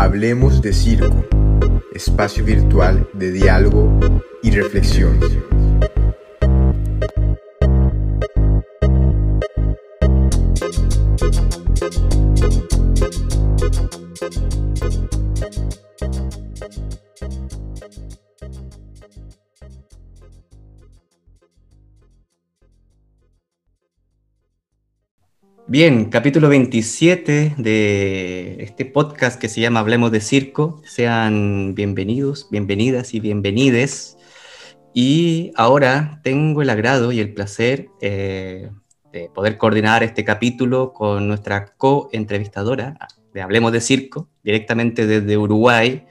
Hablemos de Circo, espacio virtual de diálogo y reflexión. Bien, capítulo 27 de este podcast que se llama Hablemos de Circo. Sean bienvenidos, bienvenidas y bienvenides. Y ahora tengo el agrado y el placer eh, de poder coordinar este capítulo con nuestra co-entrevistadora de Hablemos de Circo, directamente desde Uruguay,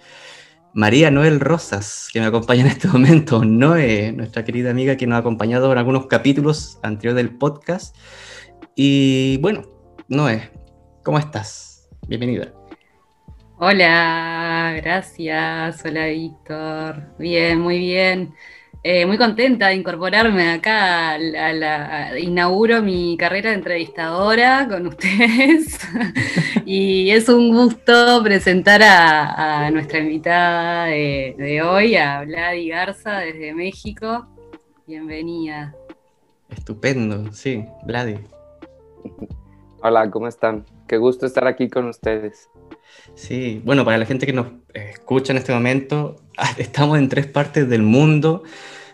María Noel Rosas, que me acompaña en este momento. Noé, nuestra querida amiga que nos ha acompañado en algunos capítulos anteriores del podcast y bueno, Noé, ¿cómo estás? Bienvenida. Hola, gracias. Hola, Víctor. Bien, muy bien. Eh, muy contenta de incorporarme acá. A la, inauguro mi carrera de entrevistadora con ustedes. y es un gusto presentar a, nuestra invitada de, de, hoy, a Vladi Garza desde México. Bienvenida. Estupendo, sí, Vladi. Hola, ¿cómo están? Qué gusto estar aquí con ustedes. Sí, bueno, para la gente que nos escucha en este momento, estamos en tres partes del mundo.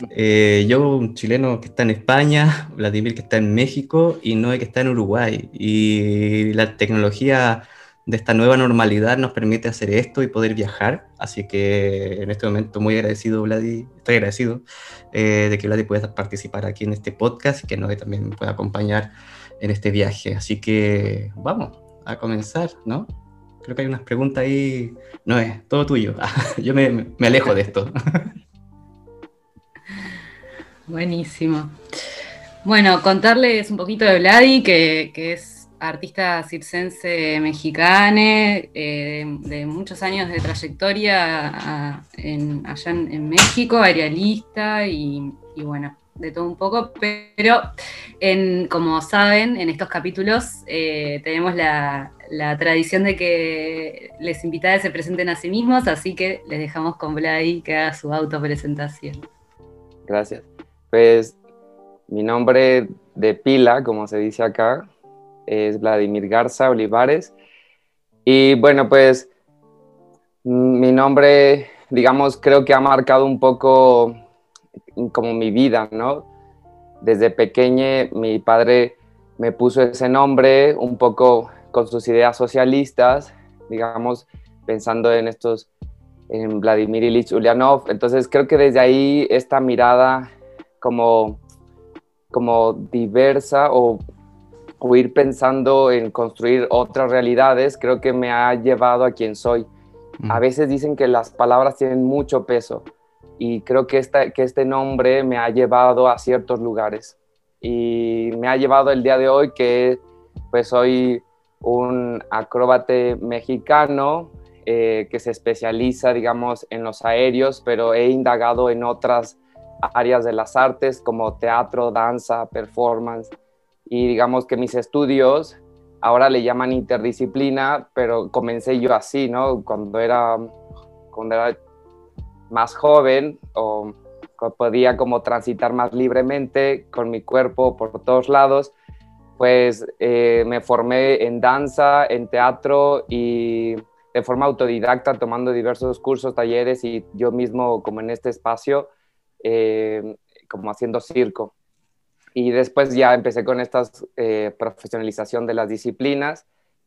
Eh, yo, un chileno que está en España, Vladimir que está en México y Noé que está en Uruguay. Y la tecnología de esta nueva normalidad nos permite hacer esto y poder viajar. Así que en este momento muy agradecido, Vladi, estoy agradecido eh, de que Vladi pueda participar aquí en este podcast y que Noé también pueda acompañar en este viaje. Así que vamos a comenzar, ¿no? Creo que hay unas preguntas ahí. No es, todo tuyo. Yo me, alejo de esto. Buenísimo. Bueno, contarles un poquito de Vladi, que, es artista circense mexicana, eh, de muchos años de trayectoria allá en, México, aerialista y bueno, de todo un poco, pero en, como saben, en estos capítulos eh, tenemos la, tradición de que les invitados se presenten a sí mismos, así que les dejamos con Vladi que haga su autopresentación. Gracias. Pues mi nombre de pila, como se dice acá, es Vladimir Garza Olivares. Y bueno, pues mi nombre, digamos, creo que ha marcado un poco como mi vida, ¿no? Desde pequeña mi padre me puso ese nombre un poco con sus ideas socialistas, digamos, pensando en estos, en Vladimir Ilich Ulyanov. Entonces creo que desde ahí esta mirada como, como diversa o, o ir pensando en construir otras realidades, creo que me ha llevado a quien soy. A mm. veces dicen que las palabras tienen mucho peso, y creo que, esta, que este nombre me ha llevado a ciertos lugares y me ha llevado el día de hoy que pues soy un acróbate mexicano eh, que se especializa digamos en los aéreos pero he indagado en otras áreas de las artes como teatro, danza, performance y digamos que mis estudios ahora le llaman interdisciplina pero comencé yo así, ¿no? Cuando era, cuando era más joven o podía como transitar más libremente con mi cuerpo por todos lados, pues eh, me formé en danza, en teatro y de forma autodidacta tomando diversos cursos, talleres y yo mismo como en este espacio, eh, como haciendo circo. Y después ya empecé con esta eh, profesionalización de las disciplinas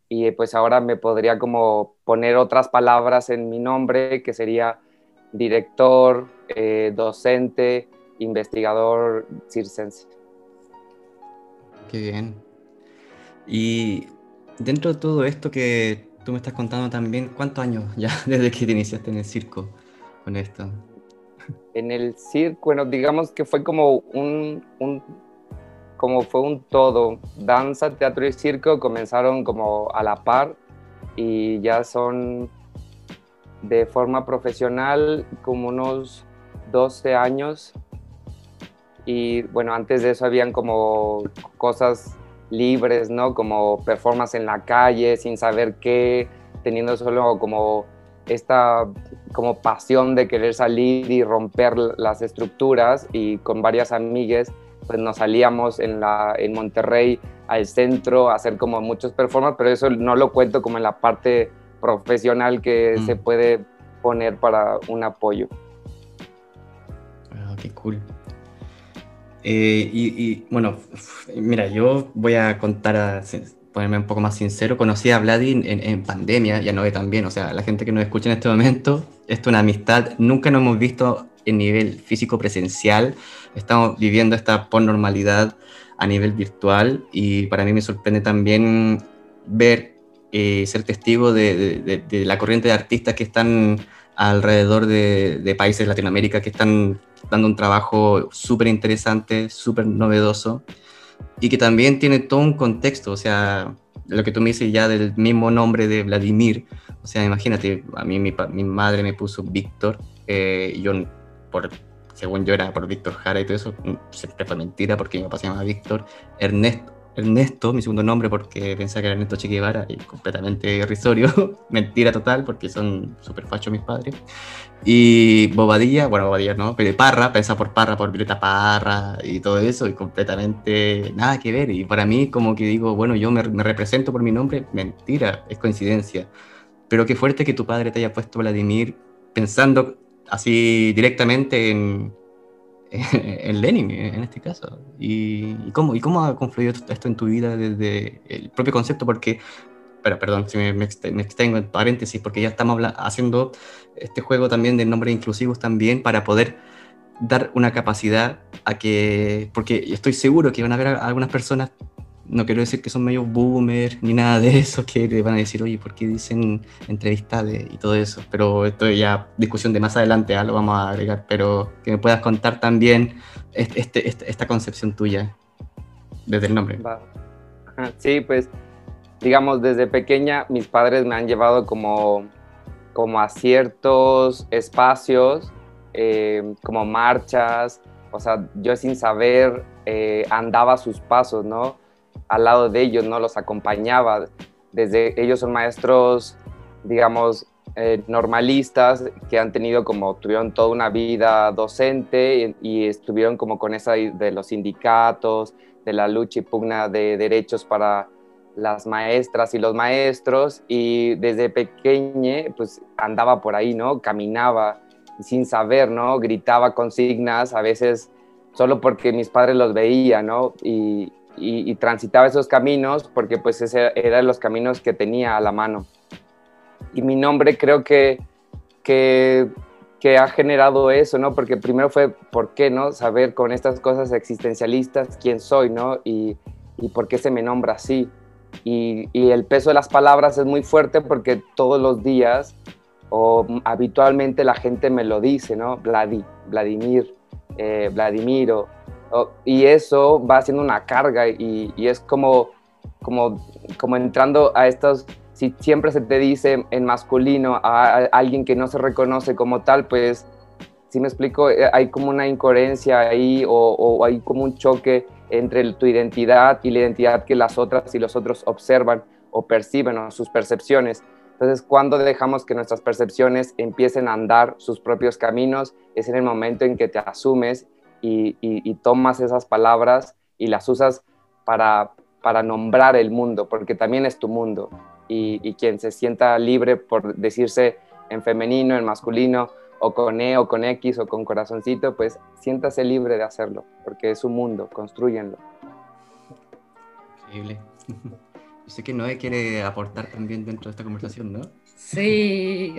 y pues ahora me podría como poner otras palabras en mi nombre que sería director, eh, docente, investigador circense. Qué bien. Y dentro de todo esto que tú me estás contando también, ¿cuántos años ya desde que te iniciaste en el circo con esto? En el circo, bueno, digamos que fue como un, un como fue un todo. Danza, teatro y circo comenzaron como a la par y ya son de forma profesional como unos 12 años y bueno, antes de eso habían como cosas libres, ¿no? Como performance en la calle, sin saber qué, teniendo solo como esta como pasión de querer salir y romper las estructuras y con varias amigas pues nos salíamos en, la, en Monterrey al centro a hacer como muchos performances, pero eso no lo cuento como en la parte profesional que se mm. puede poner para un apoyo. Ah, qué cool. Eh, y, bueno, mira, yo voy a contar, a ponerme un poco más sincero, conocí a Vladi en, pandemia, ya no ve tan bien, o sea, la gente que nos escucha en este momento, esto es una amistad, nunca nos hemos visto en nivel físico presencial, estamos viviendo esta normalidad a nivel virtual y para mí me sorprende también ver, eh, ser testigo de, la corriente de artistas que están alrededor de, países de Latinoamérica que están dando un trabajo súper interesante, súper novedoso y que también tiene todo un contexto, o sea, lo que tú me dices ya del mismo nombre de Vladimir, o sea, imagínate, a mí mi, mi madre me puso Víctor, eh, yo por según yo era por Víctor Jara y todo eso, mm, siempre fue mentira porque mi papá se llamaba Víctor, Ernesto, Ernesto, mi segundo nombre porque pensaba que era Ernesto Che Guevara y completamente irrisorio, mentira total porque son súper fachos mis padres. Y Bobadilla, bueno, Bobadilla no, pero Parra, pensaba por Parra, por Violeta Parra y todo eso y completamente nada que ver. Y para mí como que digo, bueno, yo me, me represento por mi nombre, mentira, es coincidencia. Pero qué fuerte que tu padre te haya puesto Vladimir pensando así directamente en, en Lenin, en este caso. ¿Y, cómo, ¿Y cómo ha confluido esto en tu vida desde el propio concepto? Porque, pero, perdón, si me, extengo en paréntesis, porque ya estamos haciendo este juego también de nombres inclusivos también para poder dar una capacidad a que, porque estoy seguro que van a haber algunas personas no quiero decir que son medio boomer ni nada de eso, que van a decir, oye, ¿por qué dicen entrevistas y todo eso? Pero esto ya discusión de más adelante, ¿ah? lo vamos a agregar, pero que me puedas contar también este, este, esta concepción tuya desde el nombre. Sí, pues digamos, desde pequeña mis padres me han llevado como, como a ciertos espacios, eh, como marchas, o sea, yo sin saber eh, andaba sus pasos, ¿no? Al lado de ellos, ¿no? Los acompañaba. Desde ellos son maestros, digamos, eh, normalistas que han tenido como, tuvieron toda una vida docente y, estuvieron como con esa de los sindicatos, de la lucha y pugna de derechos para las maestras y los maestros y desde pequeña pues andaba por ahí, ¿no? Caminaba sin saber, ¿no? Gritaba consignas, a veces solo porque mis padres los veían, ¿no? Y, y, transitaba esos caminos porque pues ese eran los caminos que tenía a la mano. Y mi nombre creo que, que, que, ha generado eso, ¿no? Porque primero fue, ¿por qué, no? Saber con estas cosas existencialistas quién soy, ¿no? Y, y por qué se me nombra así. Y, y, el peso de las palabras es muy fuerte porque todos los días o habitualmente la gente me lo dice, ¿no? Vladi, Vladimir, eh, Vladimiro, y eso va haciendo una carga y, es como, como, como entrando a estos, si siempre se te dice en masculino a, alguien que no se reconoce como tal, pues, si me explico, eh, hay como una incoherencia ahí o, hay como un choque entre tu identidad y la identidad que las otras y los otros observan o perciben o sus percepciones. Entonces, cuando dejamos que nuestras percepciones empiecen a andar sus propios caminos, es en el momento en que te asumes y, tomas esas palabras y las usas para, para nombrar el mundo, porque también es tu mundo. Y, quien se sienta libre por decirse en femenino, en masculino, o con E, o con X, o con corazoncito, pues siéntase libre de hacerlo, porque es su mundo, construyenlo. Increíble. Yo sé que Noé quiere aportar también dentro de esta conversación, ¿no? Sí,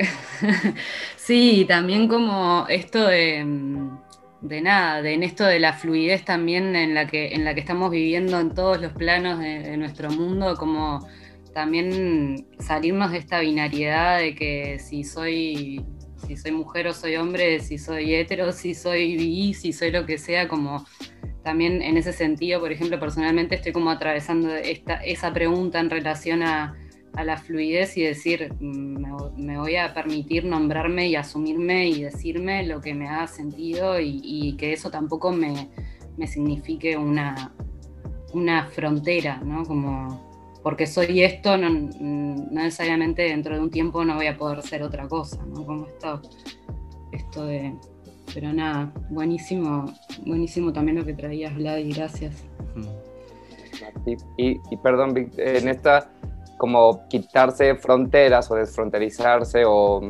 sí, también como esto de mm, de nada, de en esto de la fluidez también en la que, en la que estamos viviendo en todos los planos de, nuestro mundo, como también salirnos de esta binariedad de que si soy, si soy mujer o soy hombre, si soy hetero, si soy bi, si soy lo que sea, como también en ese sentido, por ejemplo, personalmente estoy como atravesando esta, esa pregunta en relación a a la fluidez y decir, mm, me, voy a permitir nombrarme y asumirme y decirme lo que me haga sentido y, que eso tampoco me, signifique una, una frontera, ¿no? Como porque soy esto, no, necesariamente dentro de un tiempo no voy a poder ser otra cosa, ¿no? Como esto, esto de... Pero nada, buenísimo, buenísimo también lo que traías, Vlad, y gracias. Y, y perdón, en esta como quitarse fronteras o desfronterizarse o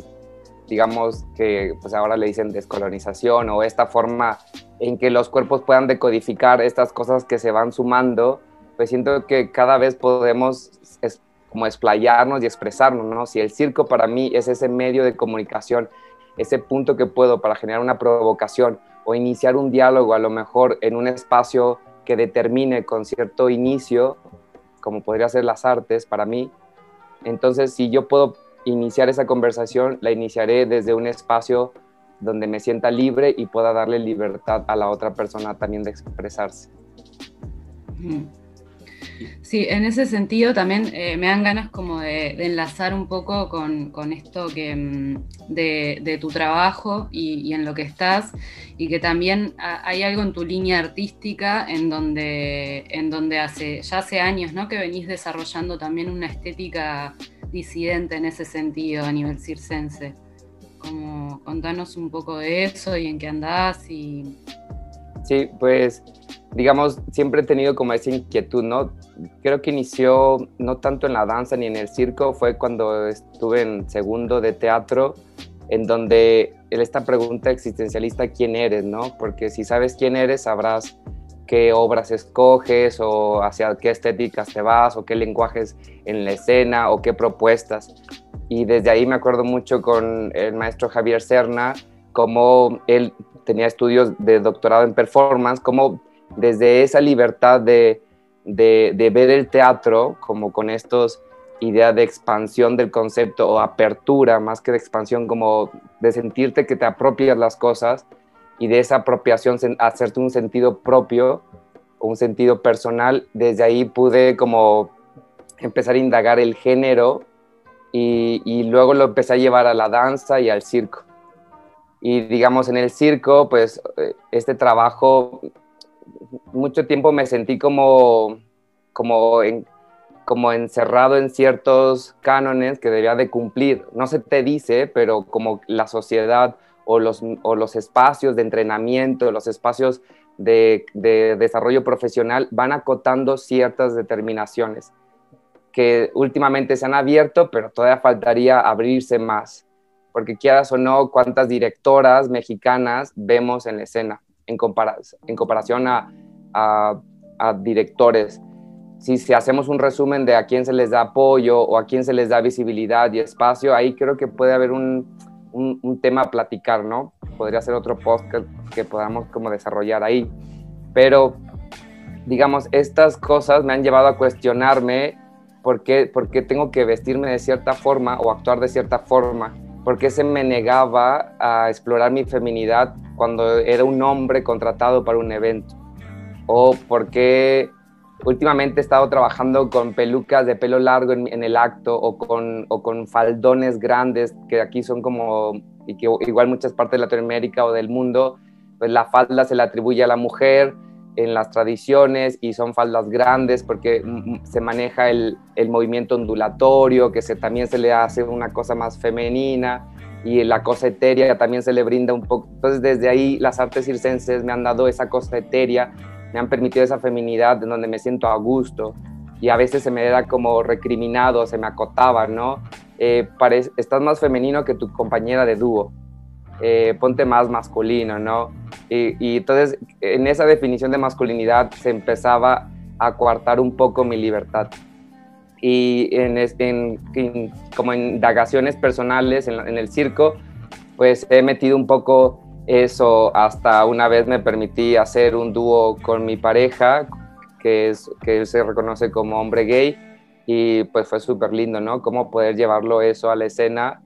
digamos que pues ahora le dicen descolonización o esta forma en que los cuerpos puedan decodificar estas cosas que se van sumando, pues siento que cada vez podemos es, como explayarnos y expresarnos, ¿no? Si el circo para mí es ese medio de comunicación, ese punto que puedo para generar una provocación o iniciar un diálogo a lo mejor en un espacio que determine con cierto inicio, como podría ser las artes para mí, entonces si yo puedo iniciar esa conversación, la iniciaré desde un espacio donde me sienta libre y pueda darle libertad a la otra persona también de expresarse. Sí, en ese sentido también eh, me dan ganas como de, enlazar un poco con, esto que, mm, de, tu trabajo y, en lo que estás, y que también hay algo en tu línea artística en donde, en donde hace, ya hace años ¿no? que venís desarrollando también una estética disidente en ese sentido a nivel circense. Como contanos un poco de eso y en qué andás y... Sí, pues digamos, siempre he tenido como esa inquietud, ¿no? Creo que inició no tanto en la danza ni en el circo, fue cuando estuve en segundo de teatro, en donde esta pregunta existencialista, ¿quién eres, no? Porque si sabes quién eres, sabrás qué obras escoges o hacia qué estéticas te vas o qué lenguajes en la escena o qué propuestas. Y desde ahí me acuerdo mucho con el maestro Javier Serna, como él tenía estudios de doctorado en performance, como desde esa libertad de, de, ver el teatro como con estos ideas de expansión del concepto o apertura más que de expansión, como de sentirte que te apropias las cosas y de esa apropiación hacerte un sentido propio, un sentido personal. Desde ahí pude como empezar a indagar el género y, luego lo empecé a llevar a la danza y al circo. Y digamos, en el circo, pues eh, este trabajo mucho tiempo me sentí como, como, como encerrado en ciertos cánones que debía de cumplir. No se te dice, pero como la sociedad o los, o los espacios de entrenamiento, los espacios de, de desarrollo profesional van acotando ciertas determinaciones que últimamente se han abierto, pero todavía faltaría abrirse más, porque quieras o no, cuántas directoras mexicanas vemos en la escena en, en comparación a, a, directores. Si, si, hacemos un resumen de a quién se les da apoyo o a quién se les da visibilidad y espacio, ahí creo que puede haber un, un, tema a platicar, ¿no? Podría ser otro podcast que podamos como desarrollar ahí. Pero, digamos, estas cosas me han llevado a cuestionarme por qué, por qué tengo que vestirme de cierta forma o actuar de cierta forma por qué se me negaba a explorar mi feminidad cuando era un hombre contratado para un evento, o por qué últimamente he estado trabajando con pelucas de pelo largo en, el acto o con, o con faldones grandes que aquí son como, y que igual muchas partes de Latinoamérica o del mundo, pues la falda se le atribuye a la mujer, en las tradiciones y son faldas grandes porque se maneja el, el movimiento ondulatorio, que se, también se le hace una cosa más femenina y la cosa etérea también se le brinda un poco. Entonces desde ahí las artes circenses me han dado esa cosa etérea, me han permitido esa feminidad en donde me siento a gusto y a veces se me era como recriminado, se me acotaba, ¿no? Eh, estás más femenino que tu compañera de dúo eh, ponte más masculino, ¿no? Y, entonces en esa definición de masculinidad se empezaba a coartar un poco mi libertad. Y en, en, como indagaciones personales en, el circo, pues he metido un poco eso hasta una vez me permití hacer un dúo con mi pareja, que, es, que se reconoce como hombre gay, y pues fue súper lindo, ¿no? Cómo poder llevarlo eso a la escena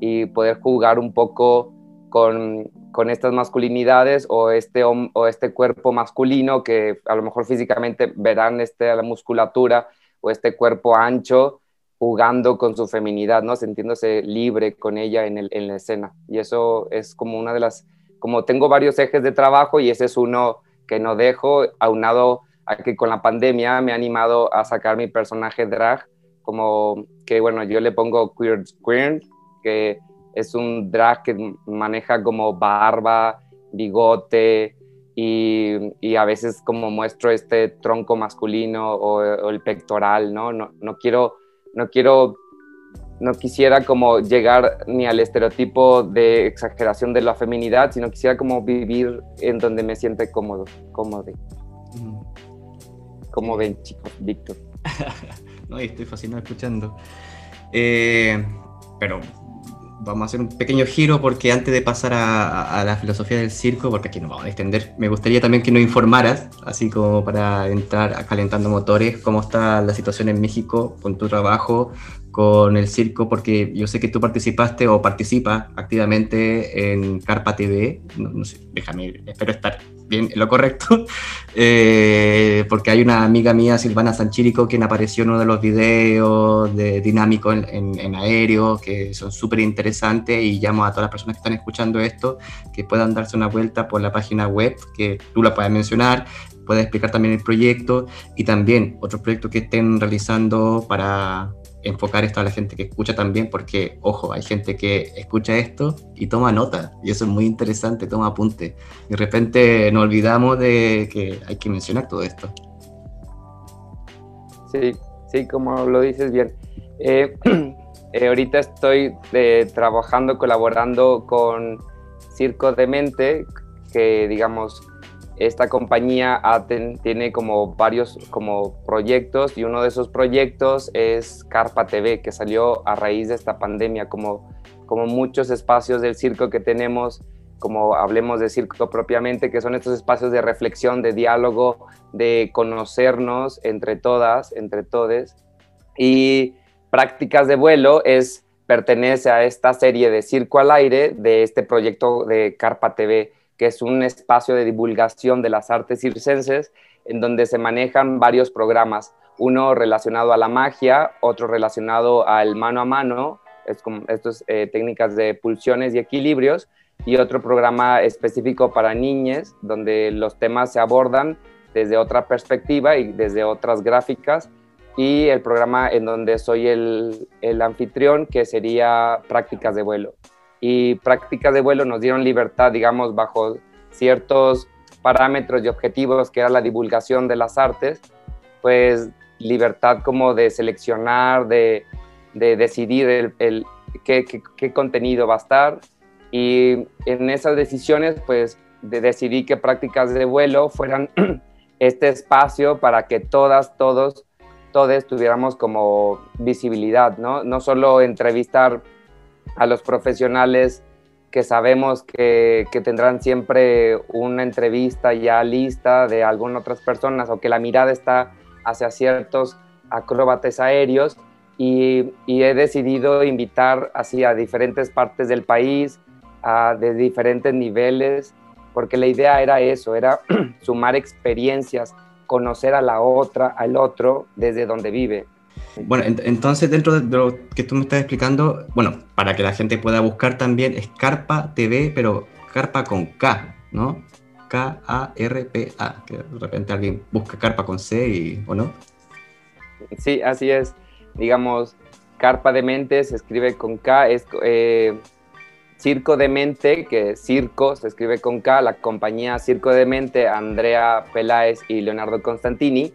y poder jugar un poco con, con estas masculinidades o este, o este cuerpo masculino que a lo mejor físicamente verán este, la musculatura o este cuerpo ancho jugando con su feminidad, ¿no? Sintiéndose libre con ella en, el, en la escena. Y eso es como una de las, como tengo varios ejes de trabajo y ese es uno que no dejo, aunado a que con la pandemia me ha animado a sacar mi personaje drag, como que bueno, yo le pongo queer, queer que es un drag que maneja como barba, bigote y, a veces como muestro este tronco masculino o, el pectoral, ¿no? ¿no? No quiero, no quiero, no quisiera como llegar ni al estereotipo de exageración de la feminidad, sino quisiera como vivir en donde me siente cómodo, cómodo. Como ven, chicos, Víctor. no, estoy fascinado escuchando. Eh, pero vamos a hacer un pequeño giro porque antes de pasar a, la filosofía del circo, porque aquí nos vamos a extender, me gustaría también que nos informaras, así como para entrar calentando motores, cómo está la situación en México con tu trabajo, con el circo, porque yo sé que tú participaste o participas activamente en Carpa TV, no, sé, déjame, espero estar bien lo correcto, eh, porque hay una amiga mía, Silvana Sanchírico, quien apareció en uno de los videos de Dinámico en, en aéreo, que son súper interesantes y llamo a todas las personas que están escuchando esto que puedan darse una vuelta por la página web, que tú la puedes mencionar, puedes explicar también el proyecto y también otros proyectos que estén realizando para enfocar esto a la gente que escucha también, porque, ojo, hay gente que escucha esto y toma nota, y eso es muy interesante, toma apunte. Y de repente nos olvidamos de que hay que mencionar todo esto. Sí, sí, como lo dices bien. Eh, eh, ahorita estoy eh, trabajando, colaborando con Circo de Mente, que digamos esta compañía tiene como varios como proyectos y uno de esos proyectos es Carpa TV, que salió a raíz de esta pandemia, como, como muchos espacios del circo que tenemos, como hablemos de circo propiamente, que son estos espacios de reflexión, de diálogo, de conocernos entre todas, entre todes. Y prácticas de vuelo es pertenece a esta serie de Circo al Aire de este proyecto de Carpa TV que es un espacio de divulgación de las artes circenses en donde se manejan varios programas, uno relacionado a la magia, otro relacionado al mano a mano, es como estas eh, técnicas de pulsiones y equilibrios, y otro programa específico para niñas, donde los temas se abordan desde otra perspectiva y desde otras gráficas, y el programa en donde soy el, el anfitrión, que sería prácticas de vuelo y prácticas de vuelo nos dieron libertad, digamos, bajo ciertos parámetros y objetivos que era la divulgación de las artes, pues libertad como de seleccionar, de, de decidir el, qué, qué, contenido va a estar y en esas decisiones pues de decidí que prácticas de vuelo fueran este espacio para que todas, todos, todos tuviéramos como visibilidad, ¿no? No solo entrevistar a los profesionales que sabemos que, tendrán siempre una entrevista ya lista de algunas otras personas o que la mirada está hacia ciertos acróbates aéreos y, he decidido invitar así a diferentes partes del país, a, de diferentes niveles, porque la idea era eso, era sumar experiencias, conocer a la otra, al otro desde donde vive. Bueno, entonces dentro de lo que tú me estás explicando, bueno, para que la gente pueda buscar también, es Carpa TV, pero Carpa con K, ¿no? K-A-R-P-A, que de repente alguien busca Carpa con C y, ¿o no? Sí, así es. Digamos, Carpa de Mente se escribe con K, es eh, Circo de Mente, que Circo se escribe con K, la compañía Circo de Mente, Andrea Peláez y Leonardo Constantini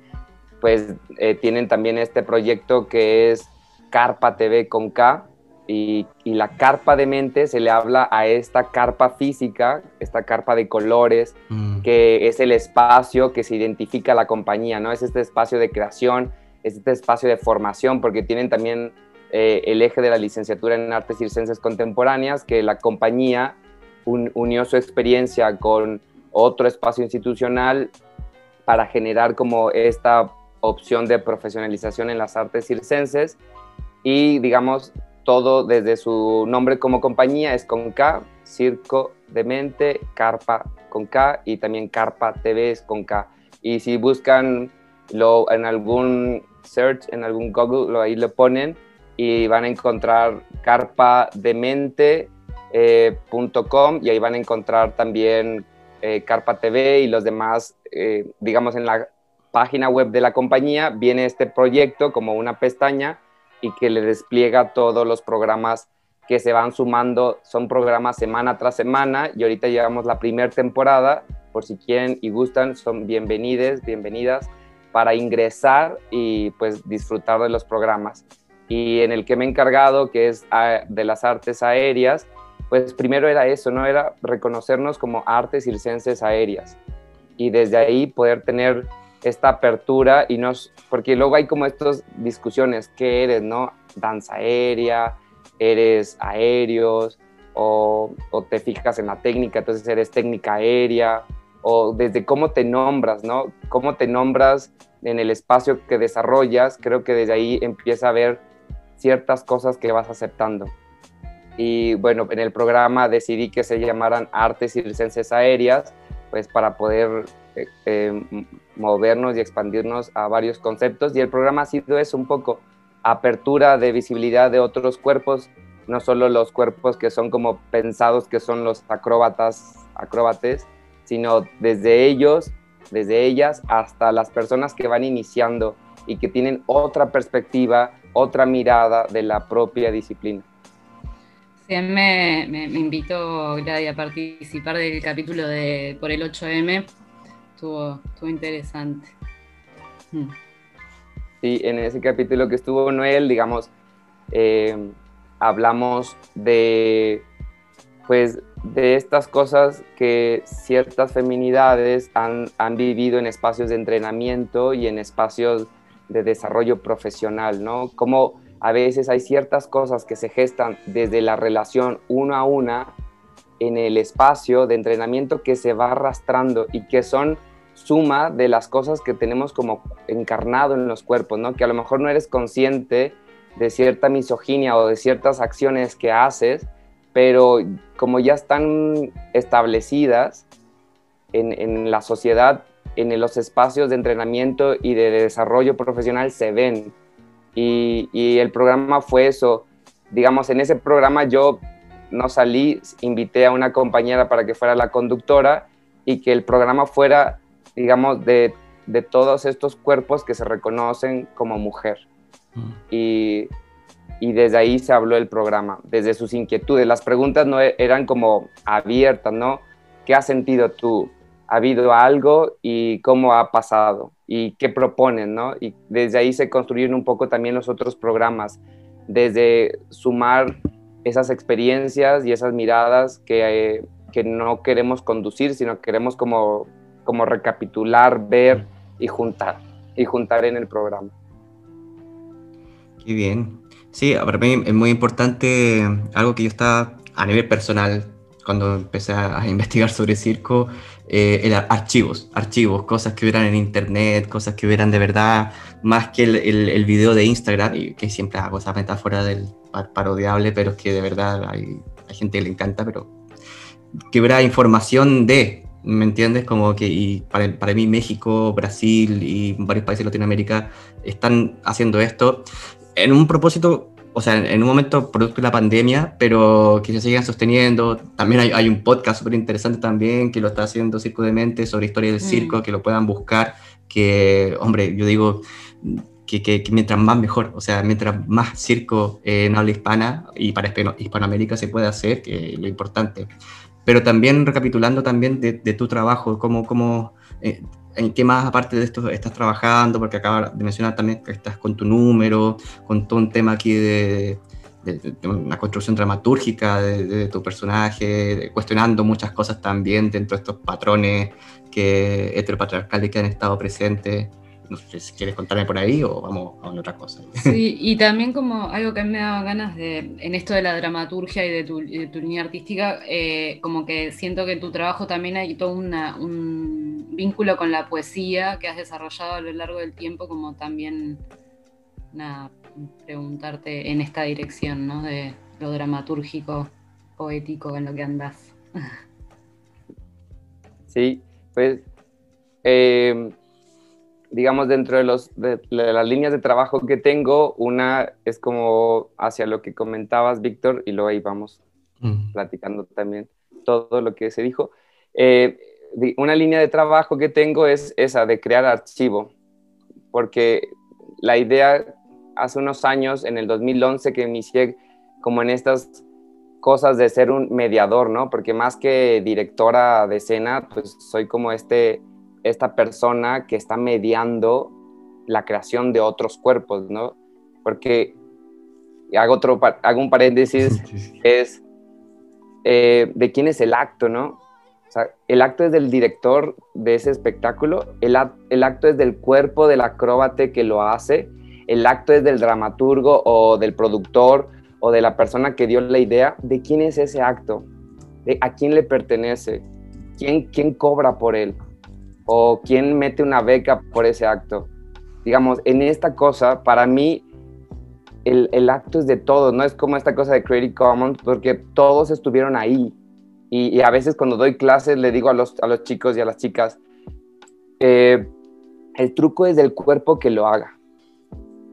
pues eh, tienen también este proyecto que es Carpa TV con K, y, la carpa de mente se le habla a esta carpa física, esta carpa de colores, mm. que es el espacio que se identifica la compañía, ¿no? Es este espacio de creación, es este espacio de formación, porque tienen también eh, el eje de la licenciatura en artes circenses contemporáneas, que la compañía unió su experiencia con otro espacio institucional para generar como esta opción de profesionalización en las artes circenses y digamos todo desde su nombre como compañía es con K, Circo de Mente, Carpa con K y también Carpa TV es con K. Y si buscan lo, en algún search, en algún Google, lo, ahí lo ponen y van a encontrar carpademente.com eh, y ahí van a encontrar también eh, Carpa TV y los demás, eh, digamos en la página web de la compañía viene este proyecto como una pestaña y que le despliega todos los programas que se van sumando, son programas semana tras semana y ahorita llevamos la primera temporada, por si quieren y gustan, son bienvenidas, bienvenidas para ingresar y pues disfrutar de los programas. Y en el que me he encargado, que es ah, de las artes aéreas, pues primero era eso, ¿no? Era reconocernos como artes circenses aéreas. Y desde ahí poder tener esta apertura y nos, porque luego hay como estas discusiones, ¿qué eres, no? Danza aérea, eres aéreos, o, o, te fijas en la técnica, entonces eres técnica aérea, o desde cómo te nombras, ¿no? Cómo te nombras en el espacio que desarrollas, creo que desde ahí empieza a haber ciertas cosas que vas aceptando. Y bueno, en el programa decidí que se llamaran Artes Circenses Aéreas, pues para poder eh, eh, movernos y expandirnos a varios conceptos. Y el programa ha sido eso, un poco apertura de visibilidad de otros cuerpos, no solo los cuerpos que son como pensados que son los acróbatas, acróbates, sino desde ellos, desde ellas hasta las personas que van iniciando y que tienen otra perspectiva, otra mirada de la propia disciplina. Sí, me, me, me invitó a participar del capítulo de por el 8M. Estuvo, interesante. Hmm. Sí, en ese capítulo que estuvo Noel, digamos, eh, hablamos de, pues, de estas cosas que ciertas feminidades han, han vivido en espacios de entrenamiento y en espacios de desarrollo profesional, ¿no? Como a veces hay ciertas cosas que se gestan desde la relación uno a una en el espacio de entrenamiento que se va arrastrando y que son suma de las cosas que tenemos como encarnado en los cuerpos, ¿no? Que a lo mejor no eres consciente de cierta misoginia o de ciertas acciones que haces, pero como ya están establecidas en, la sociedad, en los espacios de entrenamiento y de desarrollo profesional se ven. Y, el programa fue eso. Digamos, en ese programa yo no salí, invité a una compañera para que fuera la conductora y que el programa fuera, digamos, de, todos estos cuerpos que se reconocen como mujer. Mm. Y, y, desde ahí se habló el programa, desde sus inquietudes. Las preguntas no e, eran como abiertas, ¿no? ¿Qué has sentido tú? ¿Ha habido algo y cómo ha pasado? y qué proponen, ¿no? Y desde ahí se construyen un poco también los otros programas, desde sumar esas experiencias y esas miradas que, eh, que no queremos conducir, sino queremos como, como recapitular, ver y juntar, y juntar en el programa. Qué bien. Sí, para mí es muy importante algo que yo estaba a nivel personal cuando empecé a, investigar sobre circo, eh, archivos, archivos, cosas que hubieran en internet, cosas que hubieran de verdad, más que el, el, video de Instagram, y que siempre hago esa metáfora del parodiable, pero es que de verdad hay, hay gente que le encanta, pero que hubiera información de, ¿me entiendes? Como que y para, para, mí México, Brasil y varios países de Latinoamérica están haciendo esto en un propósito o sea, en un momento producto de la pandemia, pero que se sigan sosteniendo. También hay, hay un podcast súper interesante también que lo está haciendo Circo de Mente sobre historia del circo, mm. que lo puedan buscar, que, hombre, yo digo que, que, mientras más mejor, o sea, mientras más circo en habla hispana y para Hispanoamérica se puede hacer, que es lo importante. Pero también recapitulando también de, de tu trabajo, cómo, cómo eh, ¿En qué más aparte de esto estás trabajando? Porque acabas de mencionar también que estás con tu número, con todo un tema aquí de, una construcción dramatúrgica de, tu personaje, cuestionando muchas cosas también dentro de estos patrones que heteropatriarcales que han estado presentes. No sé si quieres contarme por ahí o vamos a otra cosa. Sí, y también como algo que me daba ganas de, en esto de la dramaturgia y de tu, línea artística, eh, como que siento que en tu trabajo también hay todo una, un vínculo con la poesía que has desarrollado a lo largo del tiempo, como también, nada, preguntarte en esta dirección, ¿no? De lo dramatúrgico, poético en lo que andas. Sí, pues... Eh digamos, dentro de, los, de, las líneas de trabajo que tengo, una es como hacia lo que comentabas, Víctor, y luego ahí vamos mm. platicando también todo lo que se dijo. Eh, una línea de trabajo que tengo es esa de crear archivo, porque la idea hace unos años, en el 2011, que inicié como en estas cosas de ser un mediador, ¿no? Porque más que directora de escena, pues soy como este, esta persona que está mediando la creación de otros cuerpos, ¿no? Porque hago, otro, hago un paréntesis, es eh, de quién es el acto, ¿no? O sea, el acto es del director de ese espectáculo, el, el acto es del cuerpo del acróbate que lo hace, el acto es del dramaturgo o del productor o de la persona que dio la idea, ¿de quién es ese acto? ¿De ¿A quién le pertenece? ¿Quién, ¿Quién cobra por él? ¿O quién mete una beca por ese acto? Digamos, en esta cosa, para mí, el, el acto es de todos, no es como esta cosa de Creative Commons, porque todos estuvieron ahí. Y, a veces cuando doy clases le digo a los, a los chicos y a las chicas, eh, el truco es del cuerpo que lo haga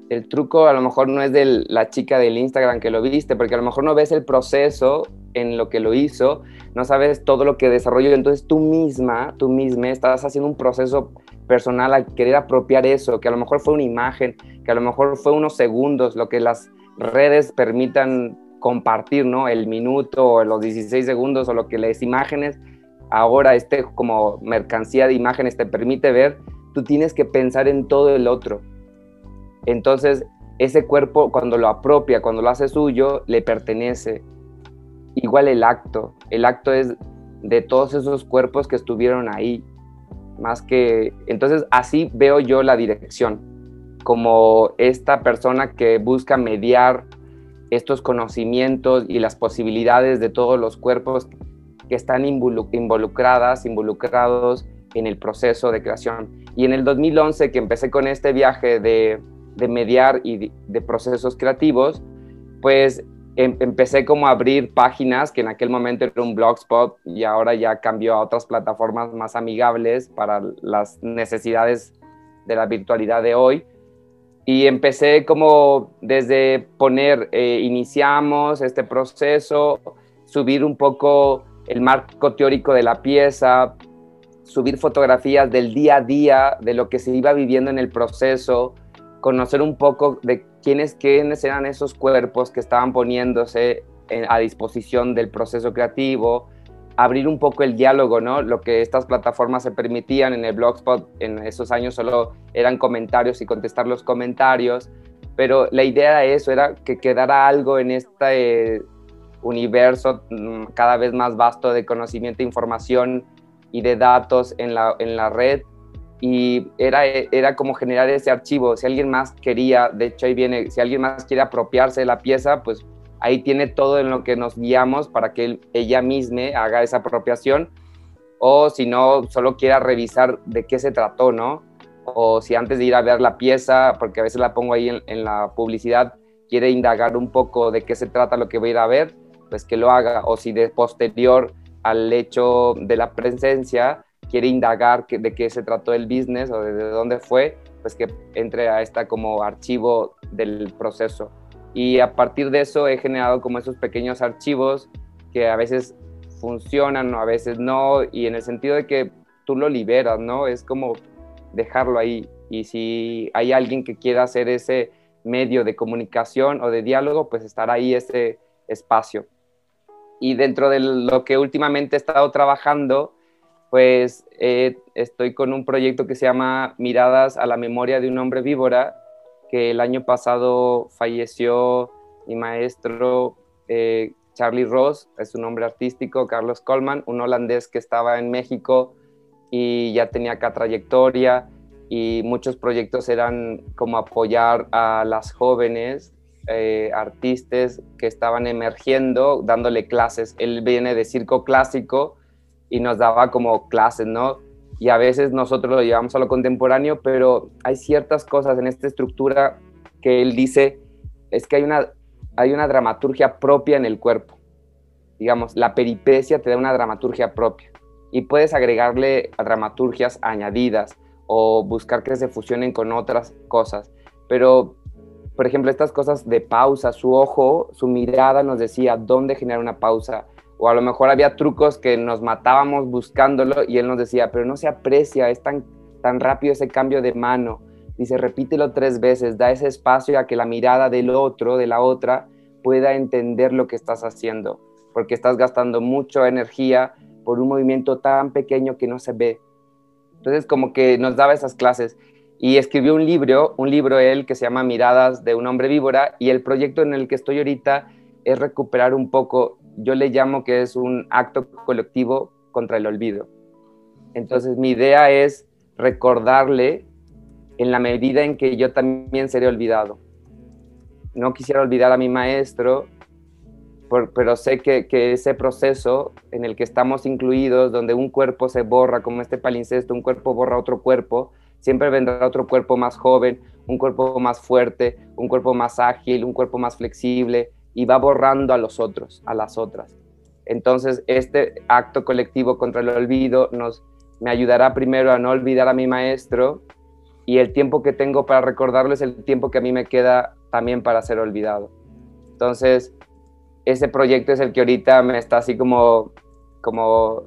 el truco a lo mejor no es de la chica del Instagram que lo viste, porque a lo mejor no ves el proceso en lo que lo hizo, no sabes todo lo que desarrolló, entonces tú misma, tú misma estás haciendo un proceso personal al querer apropiar eso, que a lo mejor fue una imagen, que a lo mejor fue unos segundos, lo que las redes permitan compartir, ¿no? El minuto o los 16 segundos o lo que las imágenes ahora este como mercancía de imágenes te permite ver, tú tienes que pensar en todo el otro entonces, ese cuerpo cuando lo apropia, cuando lo hace suyo, le pertenece. Igual el acto. El acto es de todos esos cuerpos que estuvieron ahí. Más que... Entonces, así veo yo la dirección. Como esta persona que busca mediar estos conocimientos y las posibilidades de todos los cuerpos que están involucradas, involucrados en el proceso de creación. Y en el 2011 que empecé con este viaje de de mediar y de, procesos creativos, pues empecé como a abrir páginas que en aquel momento era un blogspot y ahora ya cambió a otras plataformas más amigables para las necesidades de la virtualidad de hoy. Y empecé como desde poner, eh, iniciamos este proceso, subir un poco el marco teórico de la pieza, subir fotografías del día a día, de lo que se iba viviendo en el proceso, conocer un poco de quiénes, quiénes eran esos cuerpos que estaban poniéndose a disposición del proceso creativo, abrir un poco el diálogo, ¿no? Lo que estas plataformas se permitían en el Blogspot en esos años solo eran comentarios y contestar los comentarios, pero la idea de eso era que quedara algo en este universo mm, cada vez más vasto de conocimiento, información y de datos en la, en la red y era, era como generar ese archivo. Si alguien más quería, de hecho ahí viene, si alguien más quiere apropiarse de la pieza, pues ahí tiene todo en lo que nos guiamos para que ella misma haga esa apropiación. O si no, solo quiera revisar de qué se trató, ¿no? O si antes de ir a ver la pieza, porque a veces la pongo ahí en, la publicidad, quiere indagar un poco de qué se trata lo que voy a ir a ver, pues que lo haga. O si de posterior al hecho de la presencia, quiere indagar de qué se trató el business o de dónde fue, pues que entre a esta como archivo del proceso. Y a partir de eso he generado como esos pequeños archivos que a veces funcionan o a veces no, y en el sentido de que tú lo liberas, ¿no? Es como dejarlo ahí. Y si hay alguien que quiera hacer ese medio de comunicación o de diálogo, pues estará ahí ese espacio. Y dentro de lo que últimamente he estado trabajando, pues eh, estoy con un proyecto que se llama Miradas a la memoria de un hombre víbora, que el año pasado falleció mi maestro eh, Charlie Ross, es un nombre artístico, Carlos Coleman, un holandés que estaba en México y ya tenía acá trayectoria y muchos proyectos eran como apoyar a las jóvenes eh, artistas que estaban emergiendo, dándole clases. Él viene de circo clásico, y nos daba como clases, ¿no? Y a veces nosotros lo llevamos a lo contemporáneo, pero hay ciertas cosas en esta estructura que él dice, es que hay una, hay una dramaturgia propia en el cuerpo. Digamos, la peripecia te da una dramaturgia propia y puedes agregarle dramaturgias añadidas o buscar que se fusionen con otras cosas. Pero, por ejemplo, estas cosas de pausa, su ojo, su mirada nos decía dónde generar una pausa, o a lo mejor había trucos que nos matábamos buscándolo y él nos decía, pero no se aprecia, es tan, tan rápido ese cambio de mano, dice, repítelo tres veces, da ese espacio a que la mirada del otro, de la otra, pueda entender lo que estás haciendo, porque estás gastando mucha energía por un movimiento tan pequeño que no se ve. Entonces, como que nos daba esas clases y escribió un libro, un libro él que se llama Miradas de un hombre víbora y el proyecto en el que estoy ahorita es recuperar un poco, yo le llamo que es un acto colectivo contra el olvido. Entonces mi idea es recordarle en la medida en que yo también seré olvidado. No quisiera olvidar a mi maestro, pero sé que, que, ese proceso en el que estamos incluidos, donde un cuerpo se borra, como este palincesto, un cuerpo borra otro cuerpo, siempre vendrá otro cuerpo más joven, un cuerpo más fuerte, un cuerpo más ágil, un cuerpo más flexible, y va borrando a los otros, a las otras. Entonces, este acto colectivo contra el olvido nos, me ayudará primero a no olvidar a mi maestro y el tiempo que tengo para recordarlo es el tiempo que a mí me queda también para ser olvidado. Entonces, ese proyecto es el que ahorita me está así como, como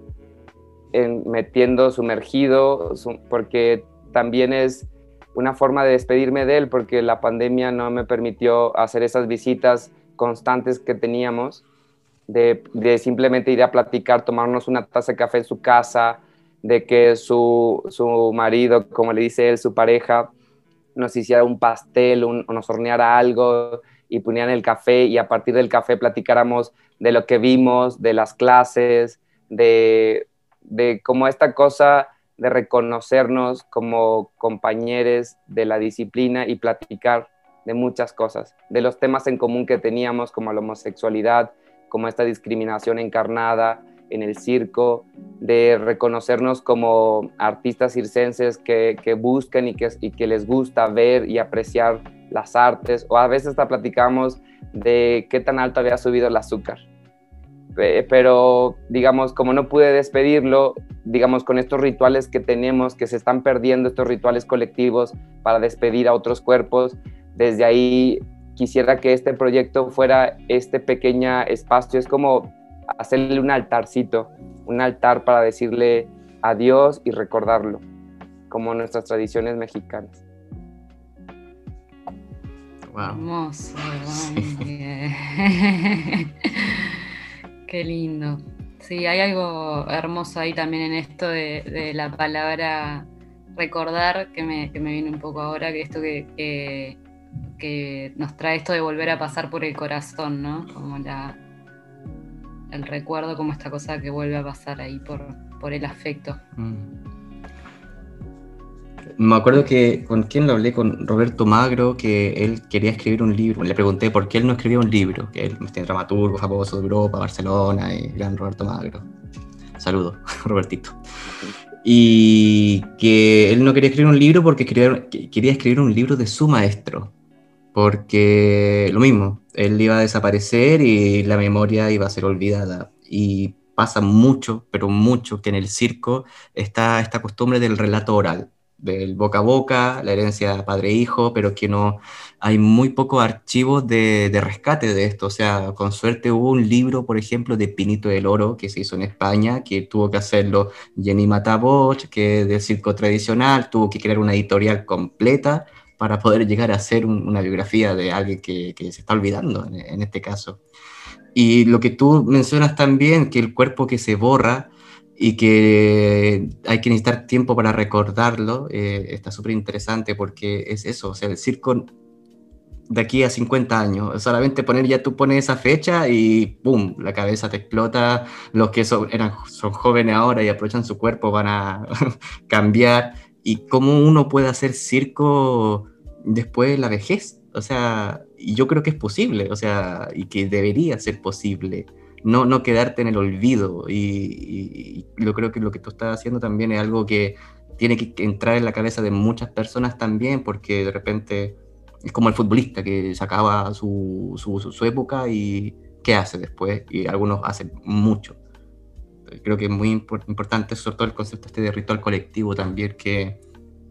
metiendo sumergido, porque también es una forma de despedirme de él, porque la pandemia no me permitió hacer esas visitas constantes que teníamos, de, de simplemente ir a platicar, tomarnos una taza de café en su casa, de que su, su marido, como le dice él, su pareja, nos hiciera un pastel o nos horneara algo y ponían el café y a partir del café platicáramos de lo que vimos, de las clases, de, de cómo esta cosa de reconocernos como compañeros de la disciplina y platicar de muchas cosas, de los temas en común que teníamos como la homosexualidad, como esta discriminación encarnada, en el circo, de reconocernos como artistas circenses que, buscan y que, y que les gusta ver y apreciar las artes, o a veces hasta platicamos de qué tan alto había subido el azúcar. Pero, digamos, como no pude despedirlo, digamos, con estos rituales que tenemos, que se están perdiendo, estos rituales colectivos para despedir a otros cuerpos, desde ahí quisiera que este proyecto fuera este pequeño espacio, es como hacerle un altarcito, un altar para decirle adiós y recordarlo, como nuestras tradiciones mexicanas. Wow. Hermoso. Qué lindo. Sí, hay algo hermoso ahí también en esto de, la palabra recordar, que me, viene un poco ahora, que esto que, que, nos trae esto de volver a pasar por el corazón, ¿no? Como el recuerdo como esta cosa que vuelve a pasar ahí por, por el afecto. Mm. Me acuerdo que con quién lo hablé, con Roberto Magro, que él quería escribir un libro. Le pregunté por qué él no escribía un libro, que él es dramaturgo famoso de Europa, Barcelona, y gran Roberto Magro. Saludos, Robertito. Y que él no quería escribir un libro porque quería, quería escribir un libro de su maestro. Porque lo mismo, él iba a desaparecer y la memoria iba a ser olvidada. Y pasa mucho, pero mucho, que en el circo está esta costumbre del relato oral, del boca a boca, la herencia padre-hijo, pero que no hay muy pocos archivos de, rescate de esto. O sea, con suerte hubo un libro, por ejemplo, de Pinito del Oro que se hizo en España, que tuvo que hacerlo Jenny Mataboch, que del circo tradicional, tuvo que crear una editorial completa para poder llegar a hacer una biografía de alguien que, se está olvidando en, este caso. Y lo que tú mencionas también, que el cuerpo que se borra y que hay que necesitar tiempo para recordarlo, eh, está súper interesante porque es eso, o sea, el circo de aquí a 50 años, solamente poner, ya tú pones esa fecha y ¡pum! La cabeza te explota, los que son, eran, son jóvenes ahora y aprovechan su cuerpo van a cambiar, y cómo uno puede hacer circo después la vejez. O sea, y yo creo que es posible, o sea, y que debería ser posible. No, no quedarte en el olvido. Y, yo creo que lo que tú estás haciendo también es algo que tiene que entrar en la cabeza de muchas personas también, porque de repente es como el futbolista que se acaba su, su, época y ¿qué hace después? Y algunos hacen mucho. Creo que es muy importante, sobre todo el concepto este de ritual colectivo también, que,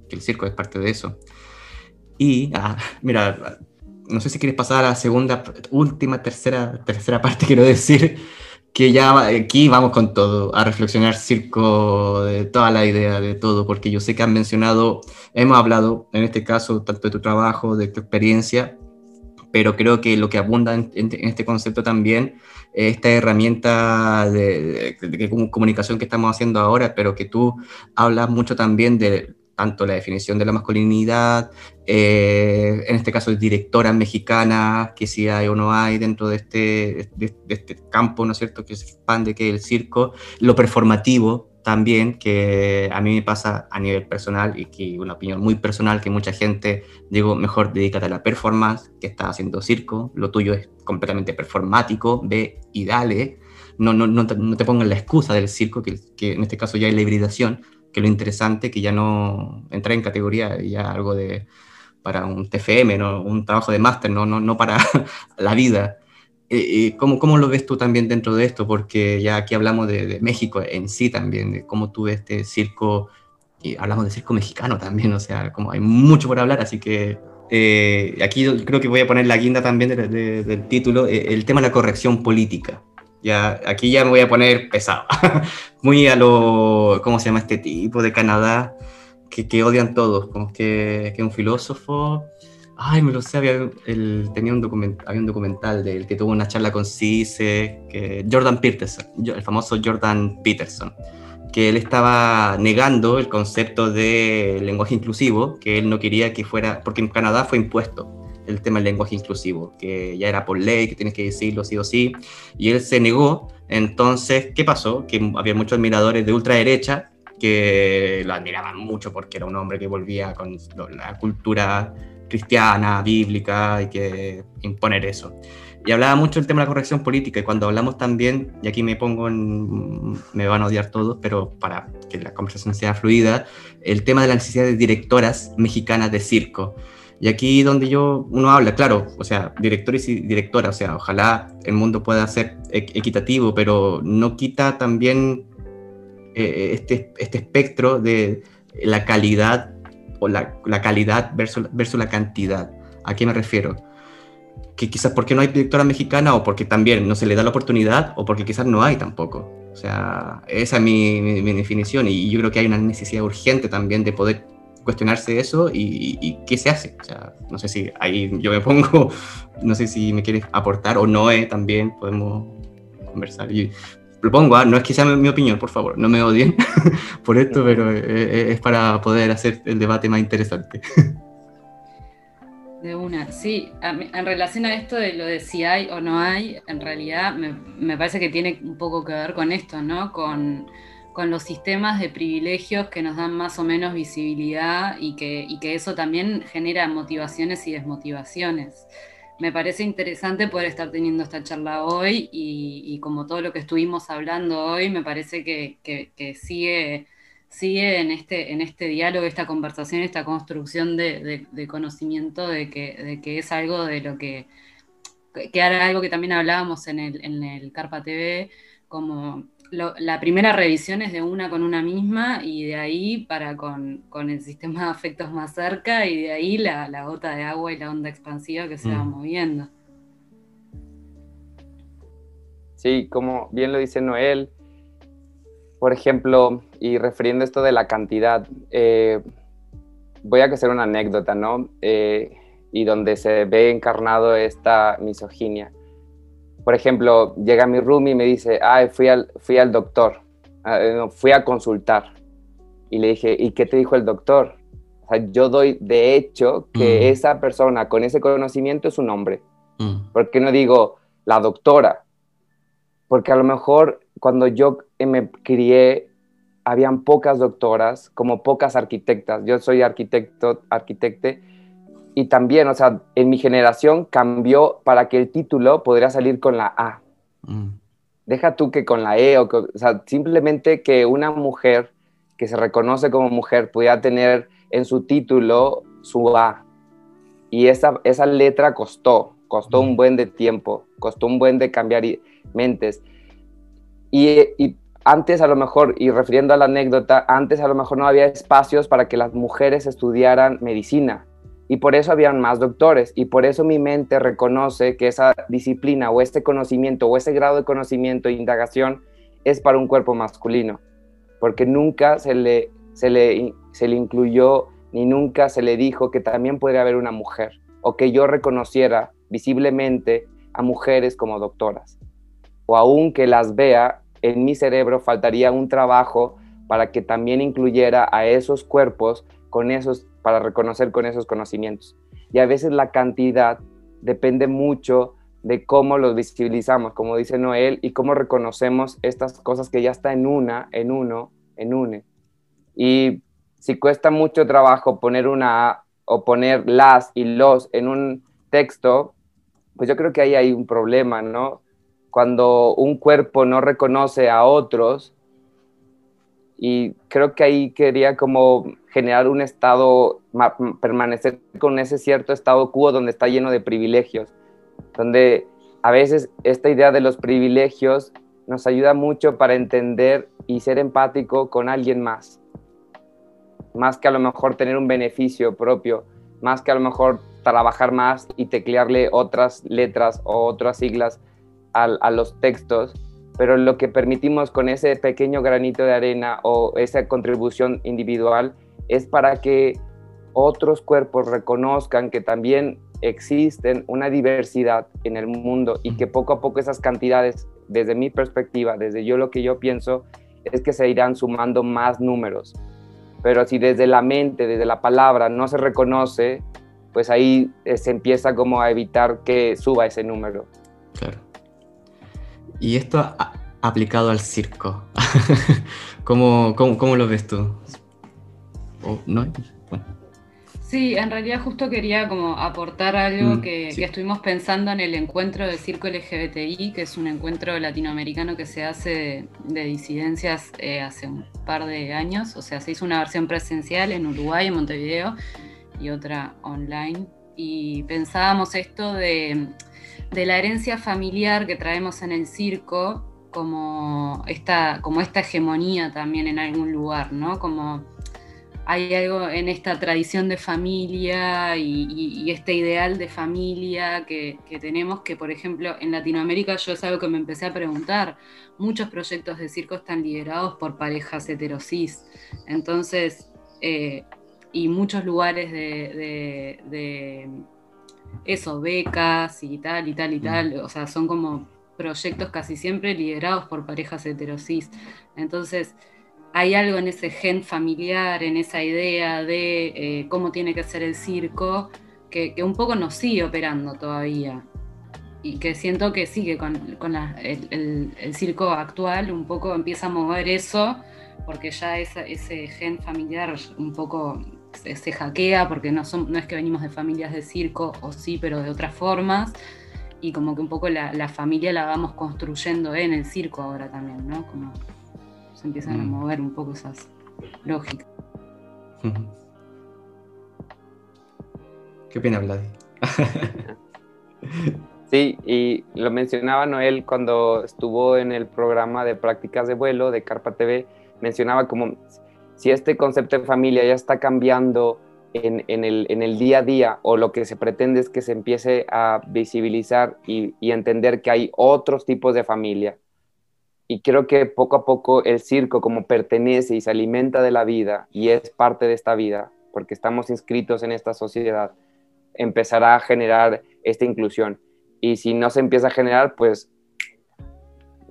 que el circo es parte de eso. Y, ah, mira, no sé si quieres pasar a la segunda, última, tercera, tercera parte, quiero decir, que ya aquí vamos con todo, a reflexionar circo, de toda la idea, de todo, porque yo sé que han mencionado, hemos hablado en este caso tanto de tu trabajo, de tu experiencia, pero creo que lo que abunda en, este concepto también es esta herramienta de, comunicación que estamos haciendo ahora, pero que tú hablas mucho también de tanto la definición de la masculinidad, eh, en este caso directoras mexicanas, que si hay o no hay dentro de este, de, este campo, ¿no es cierto?, que se expande, que es el circo, lo performativo también, que a mí me pasa a nivel personal y que una opinión muy personal, que mucha gente, digo, mejor dedícate a la performance, que está haciendo circo, lo tuyo es completamente performático, ve y dale, no, no, no, te, no te pongan la excusa del circo, que, que en este caso ya es la hibridación, que lo interesante que ya no entra en categoría ya algo de para un TFM, ¿no? un trabajo de máster, no, no, no para la vida. Eh, ¿Cómo, ¿Cómo, lo ves tú también dentro de esto? Porque ya aquí hablamos de, México en sí también, de cómo tú ves este circo, y hablamos de circo mexicano también, o sea, como hay mucho por hablar, así que eh, aquí creo que voy a poner la guinda también del título, eh, el tema de la corrección política. Ya, aquí ya me voy a poner pesado. Muy a lo, ¿cómo se llama este tipo de Canadá? Que, que odian todos, como que, que un filósofo, ay, me lo sé, había, el, tenía un documental, había un documental de él que tuvo una charla con CICE, que, Jordan Peterson, el famoso Jordan Peterson, que él estaba negando el concepto de lenguaje inclusivo, que él no quería que fuera, porque en Canadá fue impuesto el tema del lenguaje inclusivo, que ya era por ley, que tienes que decirlo sí o sí, y él se negó. Entonces, ¿qué pasó? Que había muchos admiradores de ultraderecha que lo admiraban mucho porque era un hombre que volvía con la cultura cristiana, bíblica, y que imponer eso. Y hablaba mucho del tema de la corrección política, y cuando hablamos también, y aquí me pongo en, me van a odiar todos, pero para que la conversación sea fluida, el tema de la necesidad de directoras mexicanas de circo. Y aquí donde yo, uno habla, claro, o sea, directores y directoras, o sea, ojalá el mundo pueda ser equitativo, pero no quita también eh, este, este espectro de la calidad o la, la calidad versus, versus la cantidad. ¿A qué me refiero? Que quizás porque no hay directora mexicana o porque también no se le da la oportunidad o porque quizás no hay tampoco. O sea, esa es mi, mi definición y yo creo que hay una necesidad urgente también de poder cuestionarse eso y, qué se hace. O sea, no sé si ahí yo me pongo, no sé si me quieres aportar o no, eh, también podemos conversar. Y lo pongo, ¿ah? no es que sea mi, opinión, por favor, no me odien por esto, pero eh, eh, es para poder hacer el debate más interesante. De una, sí, en relación a esto de lo de si hay o no hay, en realidad me, me parece que tiene un poco que ver con esto, ¿no? Con con los sistemas de privilegios que nos dan más o menos visibilidad y que, que eso también genera motivaciones y desmotivaciones. Me parece interesante poder estar teniendo esta charla hoy y, como todo lo que estuvimos hablando hoy, me parece que, sigue, sigue en, este, en este diálogo, esta conversación, esta construcción de, conocimiento de que, de que es algo de lo que, que era algo que también hablábamos en el, en el Carpa TV, como la primera revisión es de una con una misma y de ahí para con, el sistema de afectos más cerca y de ahí la, gota de agua y la onda expansiva que se va mm. moviendo. Sí, como bien lo dice Noel, por ejemplo, y refiriendo esto de la cantidad, eh, voy a hacer una anécdota, ¿no? Eh, y donde se ve encarnado esta misoginia por ejemplo, llega mi roomie y me dice, ay, fui al, fui al doctor, ah, fui a consultar. Y le dije, ¿y qué te dijo el doctor? O sea, yo doy de hecho que mm. esa persona con ese conocimiento es un hombre. Mm. ¿Por qué no digo la doctora? Porque a lo mejor cuando yo me crié, habían pocas doctoras, como pocas arquitectas. Yo soy arquitecto, arquitecte, y también, o sea, en mi generación cambió para que el título podría salir con la A. Mm. Deja tú que con la E, o, o, sea, simplemente que una mujer que se reconoce como mujer pudiera tener en su título su A. Y esa, esa letra costó, costó un mm. buen de tiempo, costó un buen de cambiar mentes. Y, y antes a lo mejor, y refiriendo a la anécdota, antes a lo mejor no había espacios para que las mujeres estudiaran medicina y por eso habían más doctores y por eso mi mente reconoce que esa disciplina o este conocimiento o ese grado de conocimiento e indagación es para un cuerpo masculino, porque nunca se le, se le, se le incluyó ni nunca se le dijo que también podría haber una mujer o que yo reconociera visiblemente a mujeres como doctoras o aún que las vea, en mi cerebro faltaría un trabajo para que también incluyera a esos cuerpos con esos para reconocer con esos conocimientos. Y a veces la cantidad depende mucho de cómo los visibilizamos, como dice Noel, y cómo reconocemos estas cosas que ya está en una, en uno, en une. Y si cuesta mucho trabajo poner una o poner las y los en un texto, pues yo creo que ahí hay un problema, ¿no? Cuando un cuerpo no reconoce a otros, y creo que ahí quería como generar un estado, permanecer con ese cierto estado quo donde está lleno de privilegios, donde a veces esta idea de los privilegios nos ayuda mucho para entender y ser empático con alguien más, más que a lo mejor tener un beneficio propio, más que a lo mejor trabajar más y teclearle otras letras o otras siglas a, a los textos, pero lo que permitimos con ese pequeño granito de arena o esa contribución individual es para que otros cuerpos reconozcan que también existen una diversidad en el mundo y que poco a poco esas cantidades, desde mi perspectiva, desde yo lo que yo pienso, es que se irán sumando más números. Pero si desde la mente, desde la palabra no se reconoce, pues ahí eh, se empieza como a evitar que suba ese número. Claro. Y esto aplicado al circo, ¿Cómo, cómo, lo ves tú? no? Sí, en realidad justo quería como aportar algo mm, que, estuvimos pensando en el encuentro del circo LGBTI, que es un encuentro latinoamericano que se hace de, disidencias eh, hace un par de años, o sea, se hizo una versión presencial en Uruguay, en Montevideo, y otra online, y pensábamos esto de de la herencia familiar que traemos en el circo como esta, como esta hegemonía también en algún lugar, ¿no? Como hay algo en esta tradición de familia y, este ideal de familia que, tenemos que, por ejemplo, en Latinoamérica yo es algo que me empecé a preguntar. Muchos proyectos de circo están liderados por parejas heterosis. Entonces, eh, y muchos lugares de eso, becas y tal y tal y tal, o sea, son como proyectos casi siempre liderados por parejas heterosis. Entonces, hay algo en ese gen familiar, en esa idea de eh, cómo tiene que ser el circo, que, un poco nos sigue operando todavía. Y que siento que sigue con, el, circo actual, un poco empieza a mover eso, porque ya ese gen familiar un poco se, hackea porque no, son, no es que venimos de familias de circo, o sí, pero de otras formas, y como que un poco la, familia la vamos construyendo en el circo ahora también, ¿no? Como se empiezan a mm. mover un poco esas lógicas. ¿Qué opina Vladi? sí, y lo mencionaba Noel cuando estuvo en el programa de prácticas de vuelo de Carpa TV, mencionaba como si este concepto de familia ya está cambiando en, el, día a día o lo que se pretende es que se empiece a visibilizar y, entender que hay otros tipos de familia. Y creo que poco a poco el circo como pertenece y se alimenta de la vida y es parte de esta vida, porque estamos inscritos en esta sociedad, empezará a generar esta inclusión. Y si no se empieza a generar, pues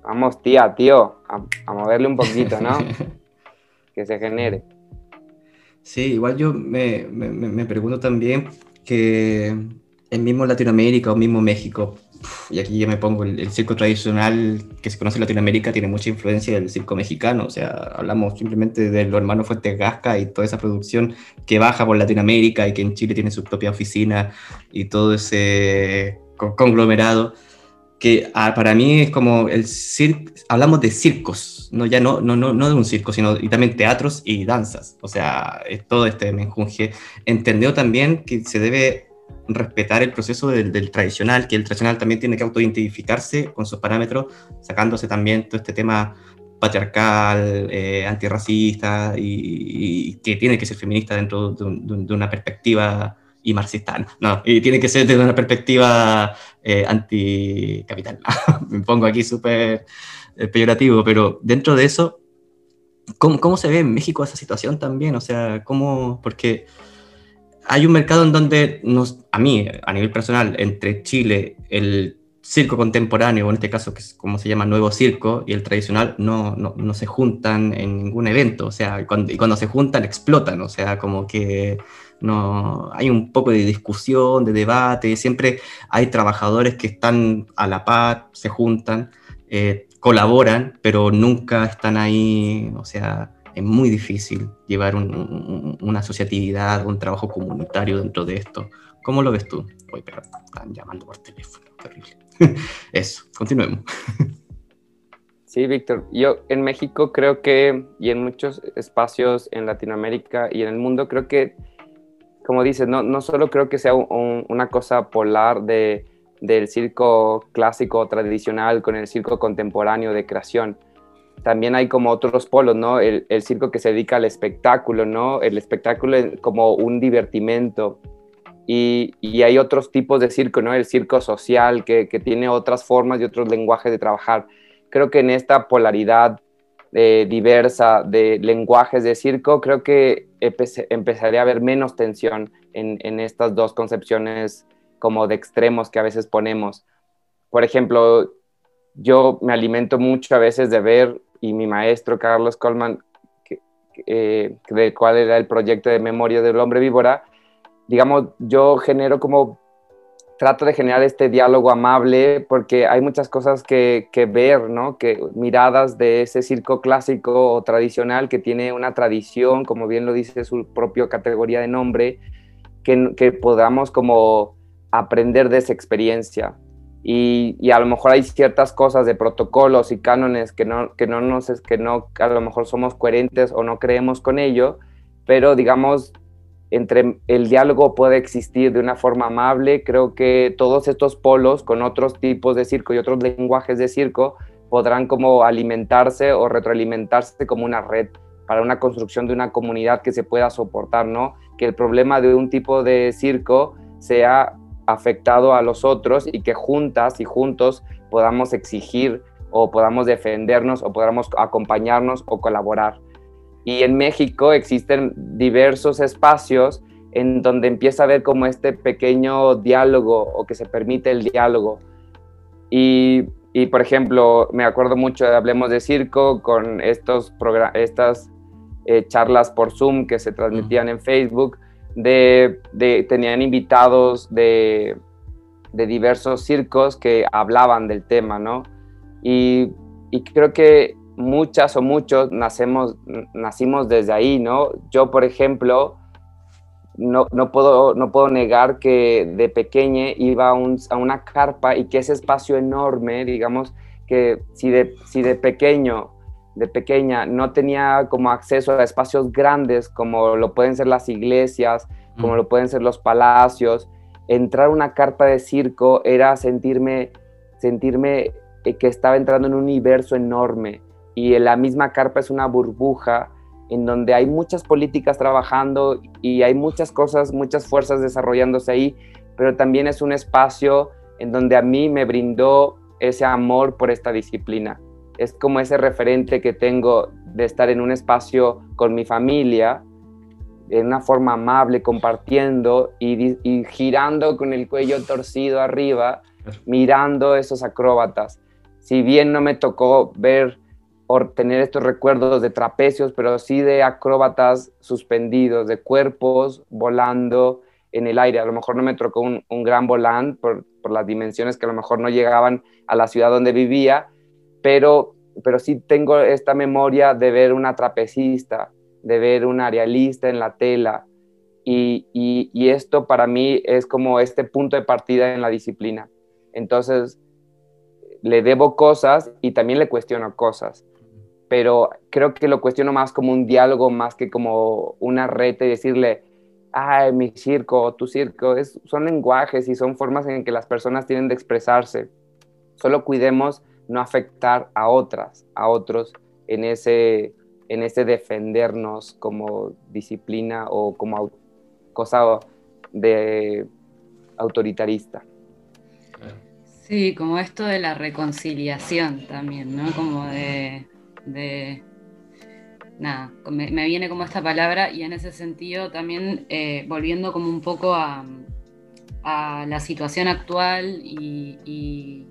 vamos tía, tío, a, a moverle un poquito, ¿no? que se genere. Sí, igual yo me, me, pregunto también que el mismo Latinoamérica o mismo México, y aquí yo me pongo el, circo tradicional que se conoce en Latinoamérica tiene mucha influencia del circo mexicano, o sea, hablamos simplemente de los hermanos Fuentes Gasca y toda esa producción que baja por Latinoamérica y que en Chile tiene su propia oficina y todo ese conglomerado que ah, para mí es como el circo, hablamos de circos, no ya no, no, no, no de un circo, sino y también teatros y danzas, o sea, es todo este menjunje. Entendió también que se debe respetar el proceso del, tradicional, que el tradicional también tiene que autoidentificarse con sus parámetros, sacándose también todo este tema patriarcal, eh, antirracista y, que tiene que ser feminista dentro de, una perspectiva y marxista. No, y tiene que ser desde una perspectiva eh, anticapital. Me pongo aquí súper eh, peyorativo, pero dentro de eso, ¿cómo, ¿cómo, se ve en México esa situación también? O sea, ¿cómo? Porque hay un mercado en donde nos, a mí, a nivel personal, entre Chile, el circo contemporáneo, o en este caso, que es como se llama nuevo circo, y el tradicional, no, no, no se juntan en ningún evento, o sea, cuando, y cuando se juntan explotan, o sea, como que no hay un poco de discusión, de debate, siempre hay trabajadores que están a la par, se juntan, eh, colaboran, pero nunca están ahí, o sea, es muy difícil llevar una asociatividad, un trabajo comunitario dentro de esto. ¿Cómo lo ves tú? Uy, pero están llamando por teléfono, terrible. Eso, continuemos. Sí, Víctor. Yo en México creo que, y en muchos espacios en Latinoamérica y en el mundo, creo que, como dices, no, no solo creo que sea una cosa polar de, del circo clásico tradicional con el circo contemporáneo de creación. También hay como otros polos, ¿no? El, circo que se dedica al espectáculo, ¿no? El espectáculo como un divertimento y, hay otros tipos de circo, ¿no? El circo social, que, tiene otras formas y otros lenguajes de trabajar. Creo que en esta polaridad eh, diversa de lenguajes de circo, creo que empezaría a haber menos tensión en, estas dos concepciones como de extremos que a veces ponemos. Por ejemplo, yo me alimento mucho a veces de ver, y mi maestro Carlos Coleman, que, eh, del cual era el proyecto de memoria del hombre víbora, digamos, yo genero como, trato de generar este diálogo amable porque hay muchas cosas que, ver, ¿no? Que miradas de ese circo clásico o tradicional que tiene una tradición, como bien lo dice su propia categoría de nombre, que, que podamos como aprender de esa experiencia. Y, y, a lo mejor hay ciertas cosas de protocolos y cánones que no, que no nos que no a lo mejor somos coherentes o no creemos con ello, pero digamos entre el diálogo puede existir de una forma amable. Creo que todos estos polos con otros tipos de circo y otros lenguajes de circo podrán como alimentarse o retroalimentarse como una red para una construcción de una comunidad que se pueda soportar, ¿no? Que el problema de un tipo de circo sea afectado a los otros y que juntas y juntos podamos exigir o podamos defendernos o podamos acompañarnos o colaborar. Y en México existen diversos espacios en donde empieza a haber como este pequeño diálogo o que se permite el diálogo. Y, y por ejemplo, me acuerdo mucho de Hablemos de Circo con estos estas eh, charlas por Zoom que se transmitían en Facebook, de, de tenían invitados de, de, diversos circos que hablaban del tema, ¿no? Y, y creo que muchas o muchos nacemos, nacimos desde ahí, ¿no? Yo, por ejemplo, no, no, puedo, no puedo negar que de pequeña iba a, una carpa y que ese espacio enorme, digamos, que si de, si de pequeño, de pequeña, no tenía como acceso a espacios grandes como lo pueden ser las iglesias, como mm. lo pueden ser los palacios, entrar a una carpa de circo era sentirme, sentirme eh, que estaba entrando en un universo enorme y la misma carpa es una burbuja en donde hay muchas políticas trabajando y hay muchas cosas, muchas fuerzas desarrollándose ahí, pero también es un espacio en donde a mí me brindó ese amor por esta disciplina. Es como ese referente que tengo de estar en un espacio con mi familia, en una forma amable, compartiendo y, y girando con el cuello torcido arriba, mirando esos acróbatas. Si bien no me tocó ver por tener estos recuerdos de trapecios, pero sí de acróbatas suspendidos, de cuerpos volando en el aire. A lo mejor no me tocó un, gran volán por, las dimensiones que a lo mejor no llegaban a la ciudad donde vivía, pero, pero sí tengo esta memoria de ver una trapecista, de ver un arealista en la tela. Y, y esto para mí es como este punto de partida en la disciplina. Entonces, le debo cosas y también le cuestiono cosas pero creo que lo cuestiono más como un diálogo, más que como una reta y decirle, ay, mi circo, tu circo, es, son lenguajes y son formas en que las personas tienen de expresarse. Solo cuidemos no afectar a otras, a otros en ese, en ese defendernos como disciplina o como cosa de autoritarista. Sí, como esto de la reconciliación también, ¿no? Como de, nada, me, viene como esta palabra y en ese sentido también eh, volviendo como un poco a, la situación actual y,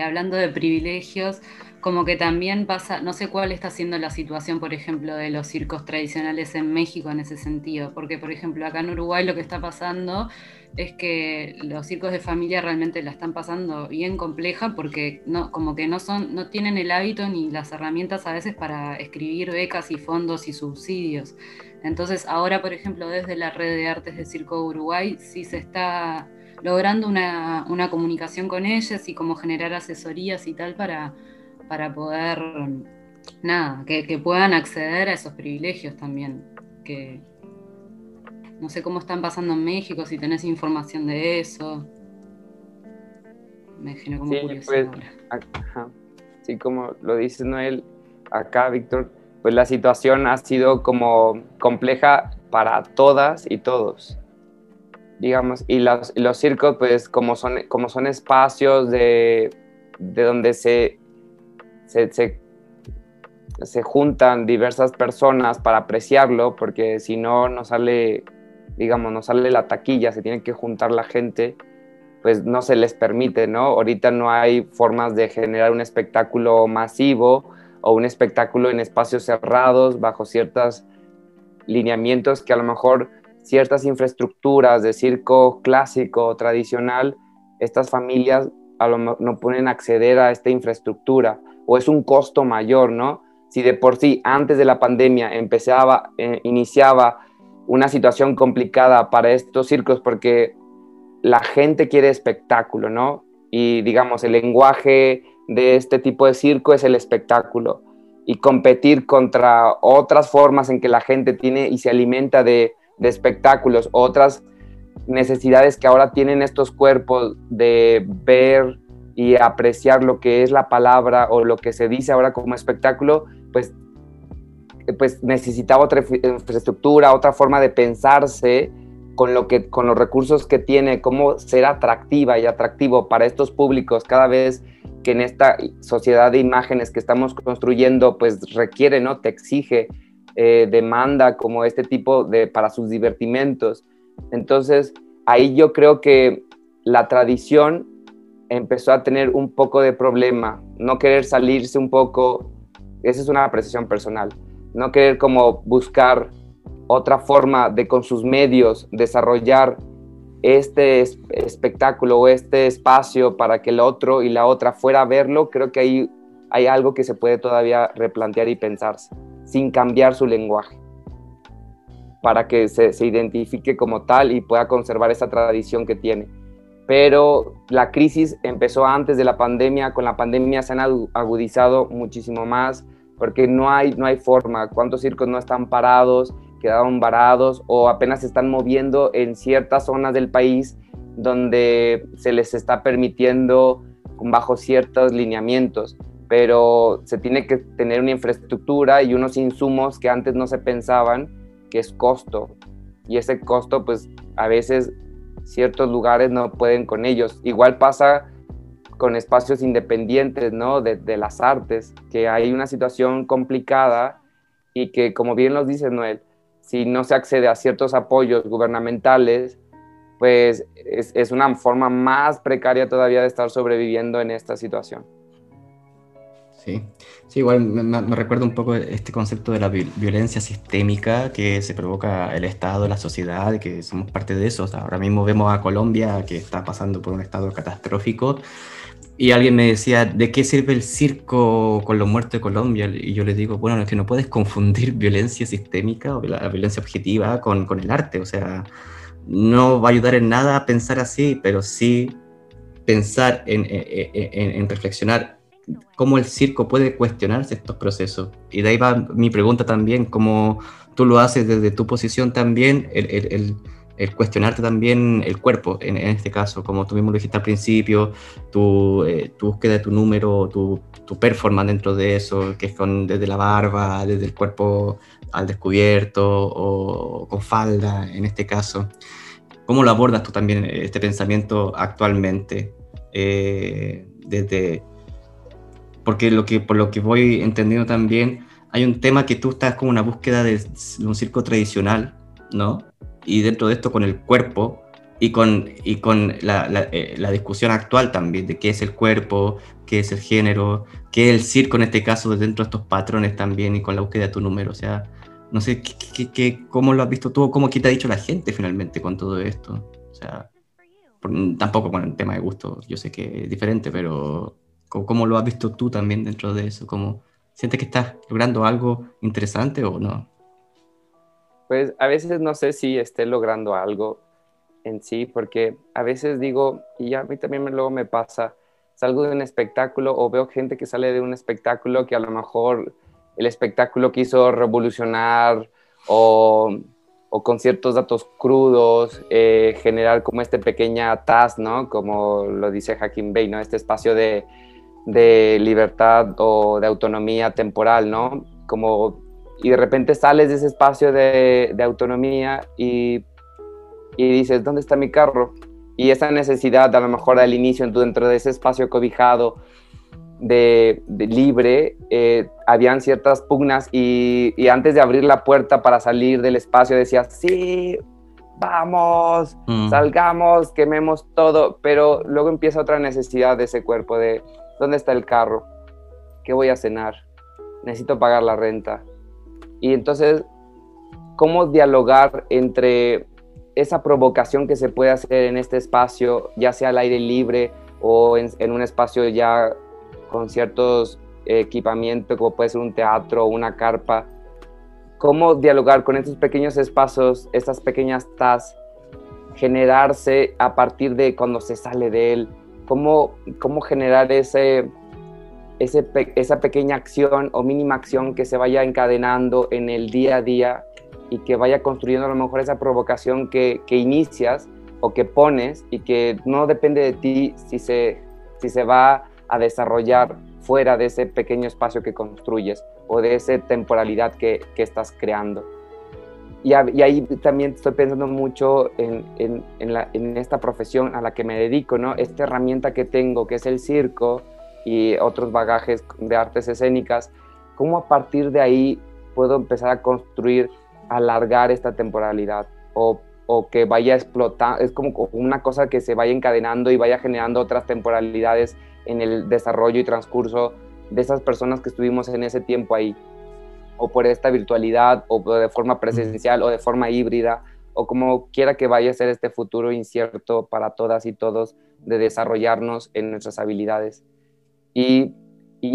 hablando de privilegios, como que también pasa, no sé cuál está siendo la situación, por ejemplo, de los circos tradicionales en México en ese sentido, porque por ejemplo acá en Uruguay lo que está pasando es que los circos de familia realmente la están pasando bien compleja porque no, como que no son, no tienen el hábito ni las herramientas a veces para escribir becas y fondos y subsidios. Entonces ahora, por ejemplo, desde la red de artes de Circo Uruguay sí se está logrando una, comunicación con ellas y como generar asesorías y tal para, para poder, nada, que, que puedan acceder a esos privilegios también que, no sé cómo están pasando en México, si tenés información de eso. Me genera como sí, Pues, Sí, como lo dice Noel, acá, Víctor, pues la situación ha sido como compleja para todas y todos, digamos, y los, los circos, pues como son, como son espacios de, de donde se, se, se, se juntan diversas personas para apreciarlo, porque si no, no sale digamos, no sale la taquilla, se tiene que juntar la gente, pues no se les permite, ¿no? Ahorita no hay formas de generar un espectáculo masivo o un espectáculo en espacios cerrados bajo ciertos lineamientos que a lo mejor ciertas infraestructuras de circo clásico tradicional, estas familias a lo no pueden acceder a esta infraestructura o es un costo mayor, ¿no? Si de por sí antes de la pandemia empezaba, eh, iniciaba una situación complicada para estos circos porque la gente quiere espectáculo, ¿no? Y digamos, el lenguaje de este tipo de circo es el espectáculo. Y competir contra otras formas en que la gente tiene y se alimenta de, de espectáculos, otras necesidades que ahora tienen estos cuerpos de ver y apreciar lo que es la palabra o lo que se dice ahora como espectáculo, pues pues necesitaba otra infraestructura, otra forma de pensarse con, lo que, con los recursos que tiene, cómo ser atractiva y atractivo para estos públicos cada vez que en esta sociedad de imágenes que estamos construyendo, pues requiere, ¿no? Te exige, eh, demanda como este tipo de, para sus divertimentos. Entonces, ahí yo creo que la tradición empezó a tener un poco de problema, no querer salirse un poco, esa es una apreciación personal, no querer como buscar otra forma de con sus medios desarrollar este espectáculo o este espacio para que el otro y la otra fuera a verlo, creo que ahí hay algo que se puede todavía replantear y pensarse, sin cambiar su lenguaje, para que se, se identifique como tal y pueda conservar esa tradición que tiene. Pero la crisis empezó antes de la pandemia, con la pandemia se han agudizado muchísimo más, porque no hay, no hay forma. ¿Cuántos circos no están parados, quedaron varados o apenas se están moviendo en ciertas zonas del país donde se les está permitiendo bajo ciertos lineamientos? Pero se tiene que tener una infraestructura y unos insumos que antes no se pensaban, que es costo. Y ese costo, pues a veces ciertos lugares no pueden con ellos. Igual pasa con espacios independientes, ¿no? De, las artes, que hay una situación complicada y que, como bien nos dice Noel, si no se accede a ciertos apoyos gubernamentales, pues es, una forma más precaria todavía de estar sobreviviendo en esta situación. Sí, sí igual me, recuerda un poco este concepto de la violencia sistémica que se provoca el Estado, la sociedad, que somos parte de eso. ahora mismo vemos a Colombia que está pasando por un estado catastrófico y alguien me decía, ¿de qué sirve el circo con los muertos de Colombia? Y yo le digo, bueno, es que no puedes confundir violencia sistémica o la violencia objetiva con, con el arte. O sea, no va a ayudar en nada a pensar así, pero sí pensar en, en, en, reflexionar cómo el circo puede cuestionarse estos procesos. Y de ahí va mi pregunta también, cómo tú lo haces desde tu posición también, el cuestionarte también el cuerpo, en, este caso, como tú mismo lo dijiste al principio, tu, eh, tu búsqueda de tu número, tu, tu, performance dentro de eso, que es con, desde la barba, desde el cuerpo al descubierto o con falda, en este caso. ¿Cómo lo abordas tú también este pensamiento actualmente? Eh, desde, porque lo que, por lo que voy entendiendo también, hay un tema que tú estás como una búsqueda de, un circo tradicional, ¿no? Y dentro de esto con el cuerpo y con, y con la, eh, la, discusión actual también de qué es el cuerpo, qué es el género, qué es el circo en este caso dentro de estos patrones también y con la búsqueda de tu número. O sea, no sé qué, qué, cómo lo has visto tú, cómo qué te ha dicho la gente finalmente con todo esto. O sea, tampoco con el tema de gusto, yo sé que es diferente, pero ¿cómo, lo has visto tú también dentro de eso? ¿Cómo, ¿Sientes que estás logrando algo interesante o no? Pues a veces no sé si esté logrando algo en sí, porque a veces digo, y a mí también luego me pasa, salgo de un espectáculo o veo gente que sale de un espectáculo que a lo mejor el espectáculo quiso revolucionar o o con ciertos datos crudos, eh, generar como este pequeña TAS, ¿no? Como lo dice Hakim Bey, ¿no? Este espacio de, de, libertad o de autonomía temporal, ¿no? Como, y de repente sales de ese espacio de, de autonomía y, y, dices, ¿dónde está mi carro? Y esa necesidad, a lo mejor al inicio, dentro de ese espacio cobijado, de, libre, eh, habían ciertas pugnas y, antes de abrir la puerta para salir del espacio decía, sí, vamos, mm. salgamos, quememos todo, pero luego empieza otra necesidad de ese cuerpo de, ¿dónde está el carro? ¿Qué voy a cenar? Necesito pagar la renta. Y entonces, ¿cómo dialogar entre esa provocación que se puede hacer en este espacio, ya sea al aire libre o en un espacio ya con ciertos equipamientos como puede ser un teatro o una carpa, cómo dialogar con estos pequeños espacios, estas pequeñas tas, generarse a partir de cuando se sale de él, cómo, cómo generar ese, esa pequeña acción o mínima acción que se vaya encadenando en el día a día y que vaya construyendo a lo mejor esa provocación que, que inicias o que pones y que no depende de ti si se, si se va a desarrollar fuera de ese pequeño espacio que construyes o de esa temporalidad que, que estás creando. Y, ahí también estoy pensando mucho en, en, en, esta profesión a la que me dedico, ¿no? Esta herramienta que tengo, que es el circo y otros bagajes de artes escénicas, ¿cómo a partir de ahí puedo empezar a construir, alargar esta temporalidad? O, o que vaya a explotar, es como una cosa que se vaya encadenando y vaya generando otras temporalidades en el desarrollo y transcurso de esas personas que estuvimos en ese tiempo ahí, o por esta virtualidad, o de forma presencial, o de forma híbrida, o como quiera que vaya a ser este futuro incierto para todas y todos de desarrollarnos en nuestras habilidades. Y,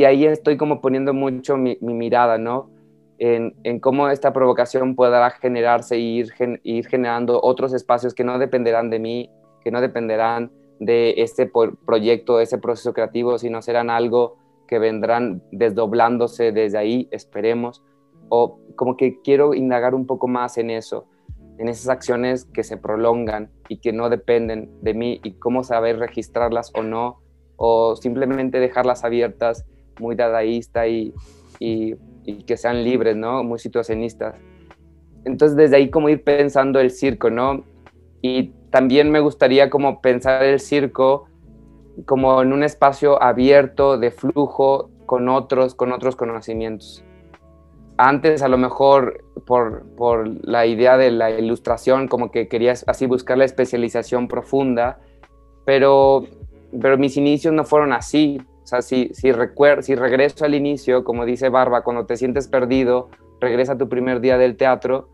ahí estoy como poniendo mucho mi, mirada, ¿no? En, en, cómo esta provocación podrá generarse e ir, ir generando otros espacios que no dependerán de mí, que no dependerán de este proyecto, de ese proceso creativo, sino serán algo que vendrán desdoblándose desde ahí, esperemos, o como que quiero indagar un poco más en eso, en esas acciones que se prolongan y que no dependen de mí y cómo saber registrarlas o no, o simplemente dejarlas abiertas, muy dadaísta y, y, y que sean libres, ¿no? Muy situacionistas. Entonces desde ahí como ir pensando el circo, ¿no? Y también me gustaría como pensar el circo como en un espacio abierto de flujo con otros, con otros conocimientos. Antes a lo mejor por, por la idea de la ilustración, como que querías así buscar la especialización profunda, pero, pero mis inicios no fueron así. O sea, si, si, si regreso al inicio, como dice Barba, cuando te sientes perdido, regresa a tu primer día del teatro,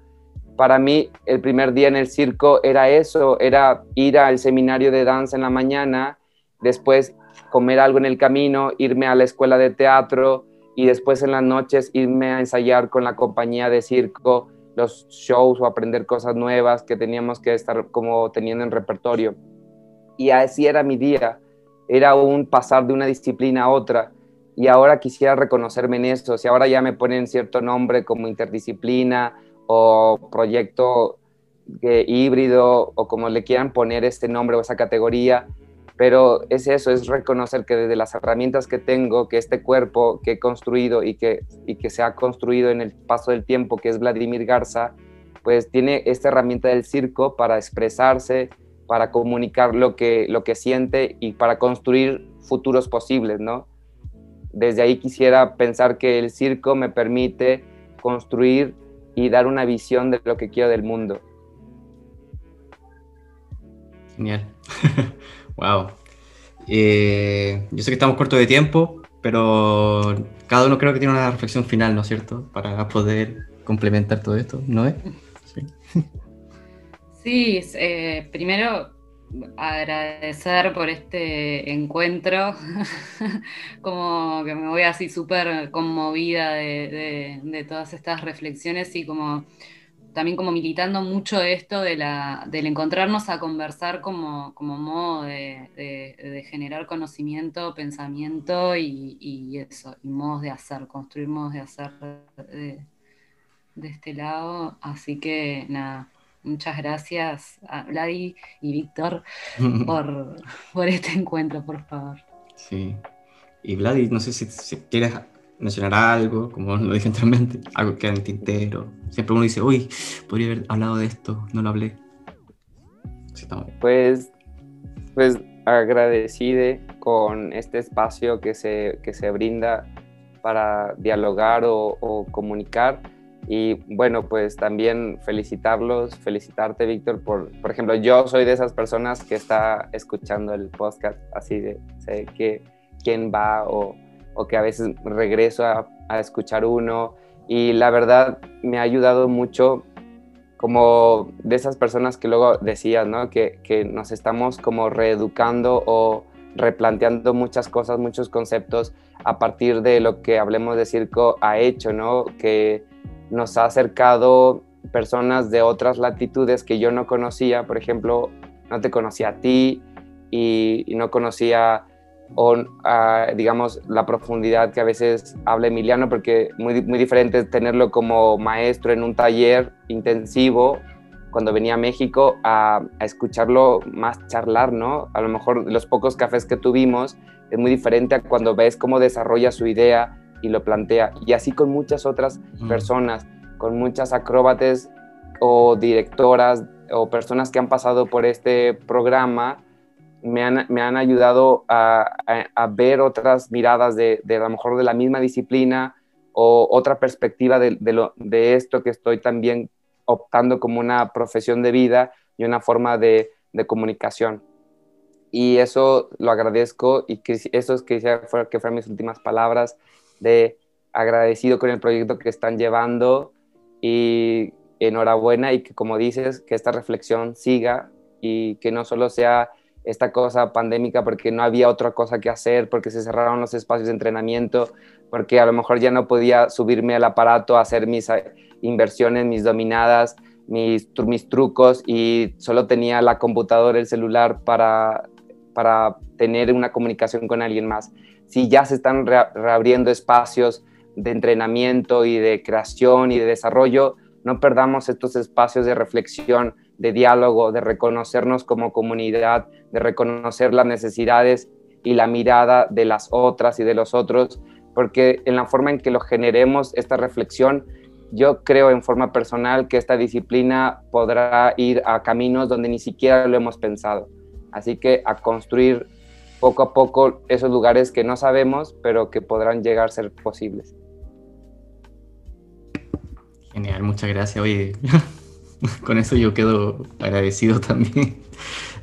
para mí el primer día en el circo era eso, era ir al seminario de danza en la mañana, después comer algo en el camino, irme a la escuela de teatro y después en las noches irme a ensayar con la compañía de circo los shows o aprender cosas nuevas que teníamos que estar como teniendo en repertorio. Y así era mi día, era un pasar de una disciplina a otra. Y ahora quisiera reconocerme en eso, si ahora ya me ponen cierto nombre como interdisciplina o proyecto eh, híbrido o como le quieran poner este nombre o esa categoría, pero es eso, es reconocer que desde las herramientas que tengo, que este cuerpo que he construido y que, y que se ha construido en el paso del tiempo, que es Vladimir Garza, pues tiene esta herramienta del circo para expresarse, para comunicar lo que, lo que siente y para construir futuros posibles, ¿no? Desde ahí quisiera pensar que el circo me permite construir y dar una visión de lo que quiero del mundo. Genial. wow. Eh, yo sé que estamos cortos de tiempo, pero cada uno creo que tiene una reflexión final, ¿no es cierto? Para poder complementar todo esto, ¿no es? Sí, eh, primero agradecer por este encuentro, como que me voy así súper conmovida de, todas estas reflexiones y como también como militando mucho esto de la, del encontrarnos a conversar como, como modo de, generar conocimiento, pensamiento y, eso, y modos de hacer, construir modos de hacer de, de este lado. Así que nada, muchas gracias a Vladi y Víctor por, por este encuentro, por favor. Sí. Y Vladi, no sé si, quieres mencionar algo, como lo dije anteriormente, algo que en el tintero. Siempre uno dice, uy, podría haber hablado de esto, no lo hablé. pues, pues agradecido con este espacio que se, que se brinda para dialogar o, o comunicar y bueno, pues también felicitarlos, felicitarte, Víctor, por, por ejemplo, yo soy de esas personas que está escuchando el podcast, así de, sé que quién va o, o que a veces regreso a, a, escuchar uno y la verdad me ha ayudado mucho como de esas personas que luego decías, ¿no? Que, que nos estamos como reeducando o replanteando muchas cosas, muchos conceptos a partir de lo que Hablemos de Circo ha hecho, ¿no? Que nos ha acercado personas de otras latitudes que yo no conocía, por ejemplo, no te conocía a ti y, no conocía, o, digamos, la profundidad que a veces habla Emiliano, porque muy, muy diferente tenerlo como maestro en un taller intensivo cuando venía a México a, a, escucharlo más charlar, ¿no? A lo mejor los pocos cafés que tuvimos es muy diferente a cuando ves cómo desarrolla su idea y lo plantea. Y así con muchas otras personas, con muchas acróbates o directoras o personas que han pasado por este programa, me han, me han ayudado a, a, ver otras miradas de, de, a lo mejor de la misma disciplina o otra perspectiva de, de, lo, de esto que estoy también optando como una profesión de vida y una forma de, de comunicación. Y eso lo agradezco y que eso es que, fue, que fueron mis últimas palabras de agradecido con el proyecto que están llevando y enhorabuena y que como dices, que esta reflexión siga y que no solo sea esta cosa pandémica porque no había otra cosa que hacer, porque se cerraron los espacios de entrenamiento, porque a lo mejor ya no podía subirme al aparato hacer mis eh, inversiones, mis dominadas, mis, mis trucos y solo tenía la computadora, el celular para, para tener una comunicación con alguien más si ya se están reabriendo espacios de entrenamiento y de creación y de desarrollo, no perdamos estos espacios de reflexión, de diálogo, de reconocernos como comunidad, de reconocer las necesidades y la mirada de las otras y de los otros, porque en la forma en que lo generemos esta reflexión, yo creo en forma personal que esta disciplina podrá ir a caminos donde ni siquiera lo hemos pensado. Así que a construir poco a poco esos lugares que no sabemos, pero que podrán llegar a ser posibles. Genial, muchas gracias. Oye, con eso yo quedo agradecido también.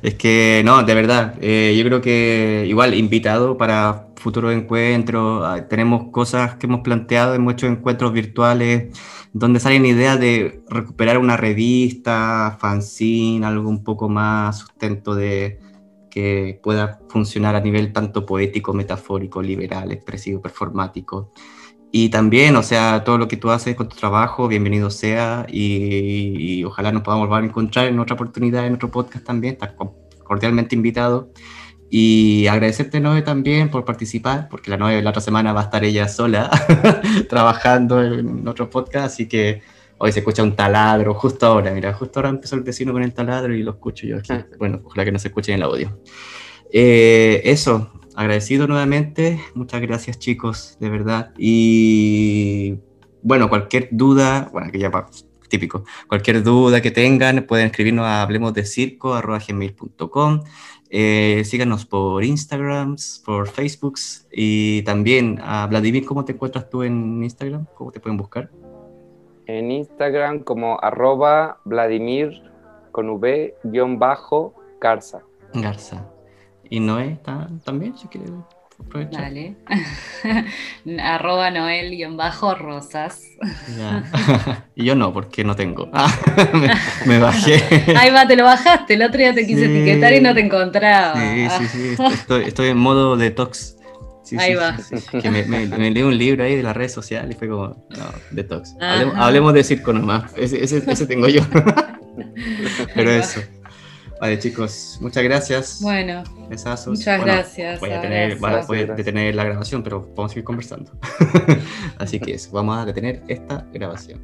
Es que, no, de verdad, eh, yo creo que igual invitado para futuros encuentros, ah, tenemos cosas que hemos planteado en muchos encuentros virtuales donde salen ideas de recuperar una revista, fanzine, algo un poco más sustento de, que pueda funcionar a nivel tanto poético, metafórico, liberal, expresivo, performático. Y también, o sea, todo lo que tú haces con tu trabajo, bienvenido sea y, ojalá nos podamos volver a encontrar en otra oportunidad, en otro podcast también, estás cordialmente invitado. Y agradecerte, Noé, también por participar, porque la Noé la otra semana va a estar ella sola trabajando en otro podcast, así que Hoy se escucha un taladro, justo ahora, mira, justo ahora empezó el vecino con el taladro y lo escucho yo aquí. Bueno, ojalá que no se escuche en el audio. Eh, eso, agradecido nuevamente. Muchas gracias, chicos, de verdad. Y bueno, cualquier duda, bueno, que ya típico. Cualquier duda que tengan, pueden escribirnos a hablemosdecirco.com. Eh, síganos por Instagram, por Facebook y también a Vladimir, ¿cómo te encuentras tú en Instagram? ¿Cómo te pueden buscar? En Instagram como arroba Vladimir con V guion bajo Garza. Garza. ¿Y Noé también? Si quiere aprovechar. Dale. arroba Noel-rosas. y yo no, porque no tengo. Ah, me, bajé. Ahí va, te lo bajaste. El otro día te quise etiquetar y no te encontraba. Sí, sí, sí. Estoy, estoy en modo detox. Ahí va. Que me, me, leí un libro ahí de las redes sociales y fue como, no, detox. Hablemos, de circo nomás. Ese, ese, ese tengo yo. Pero eso. Vale, chicos, muchas gracias. Bueno, Besazos. muchas gracias. Voy a, tener, voy a detener la grabación, pero podemos seguir conversando. Así que eso, vamos a detener esta grabación.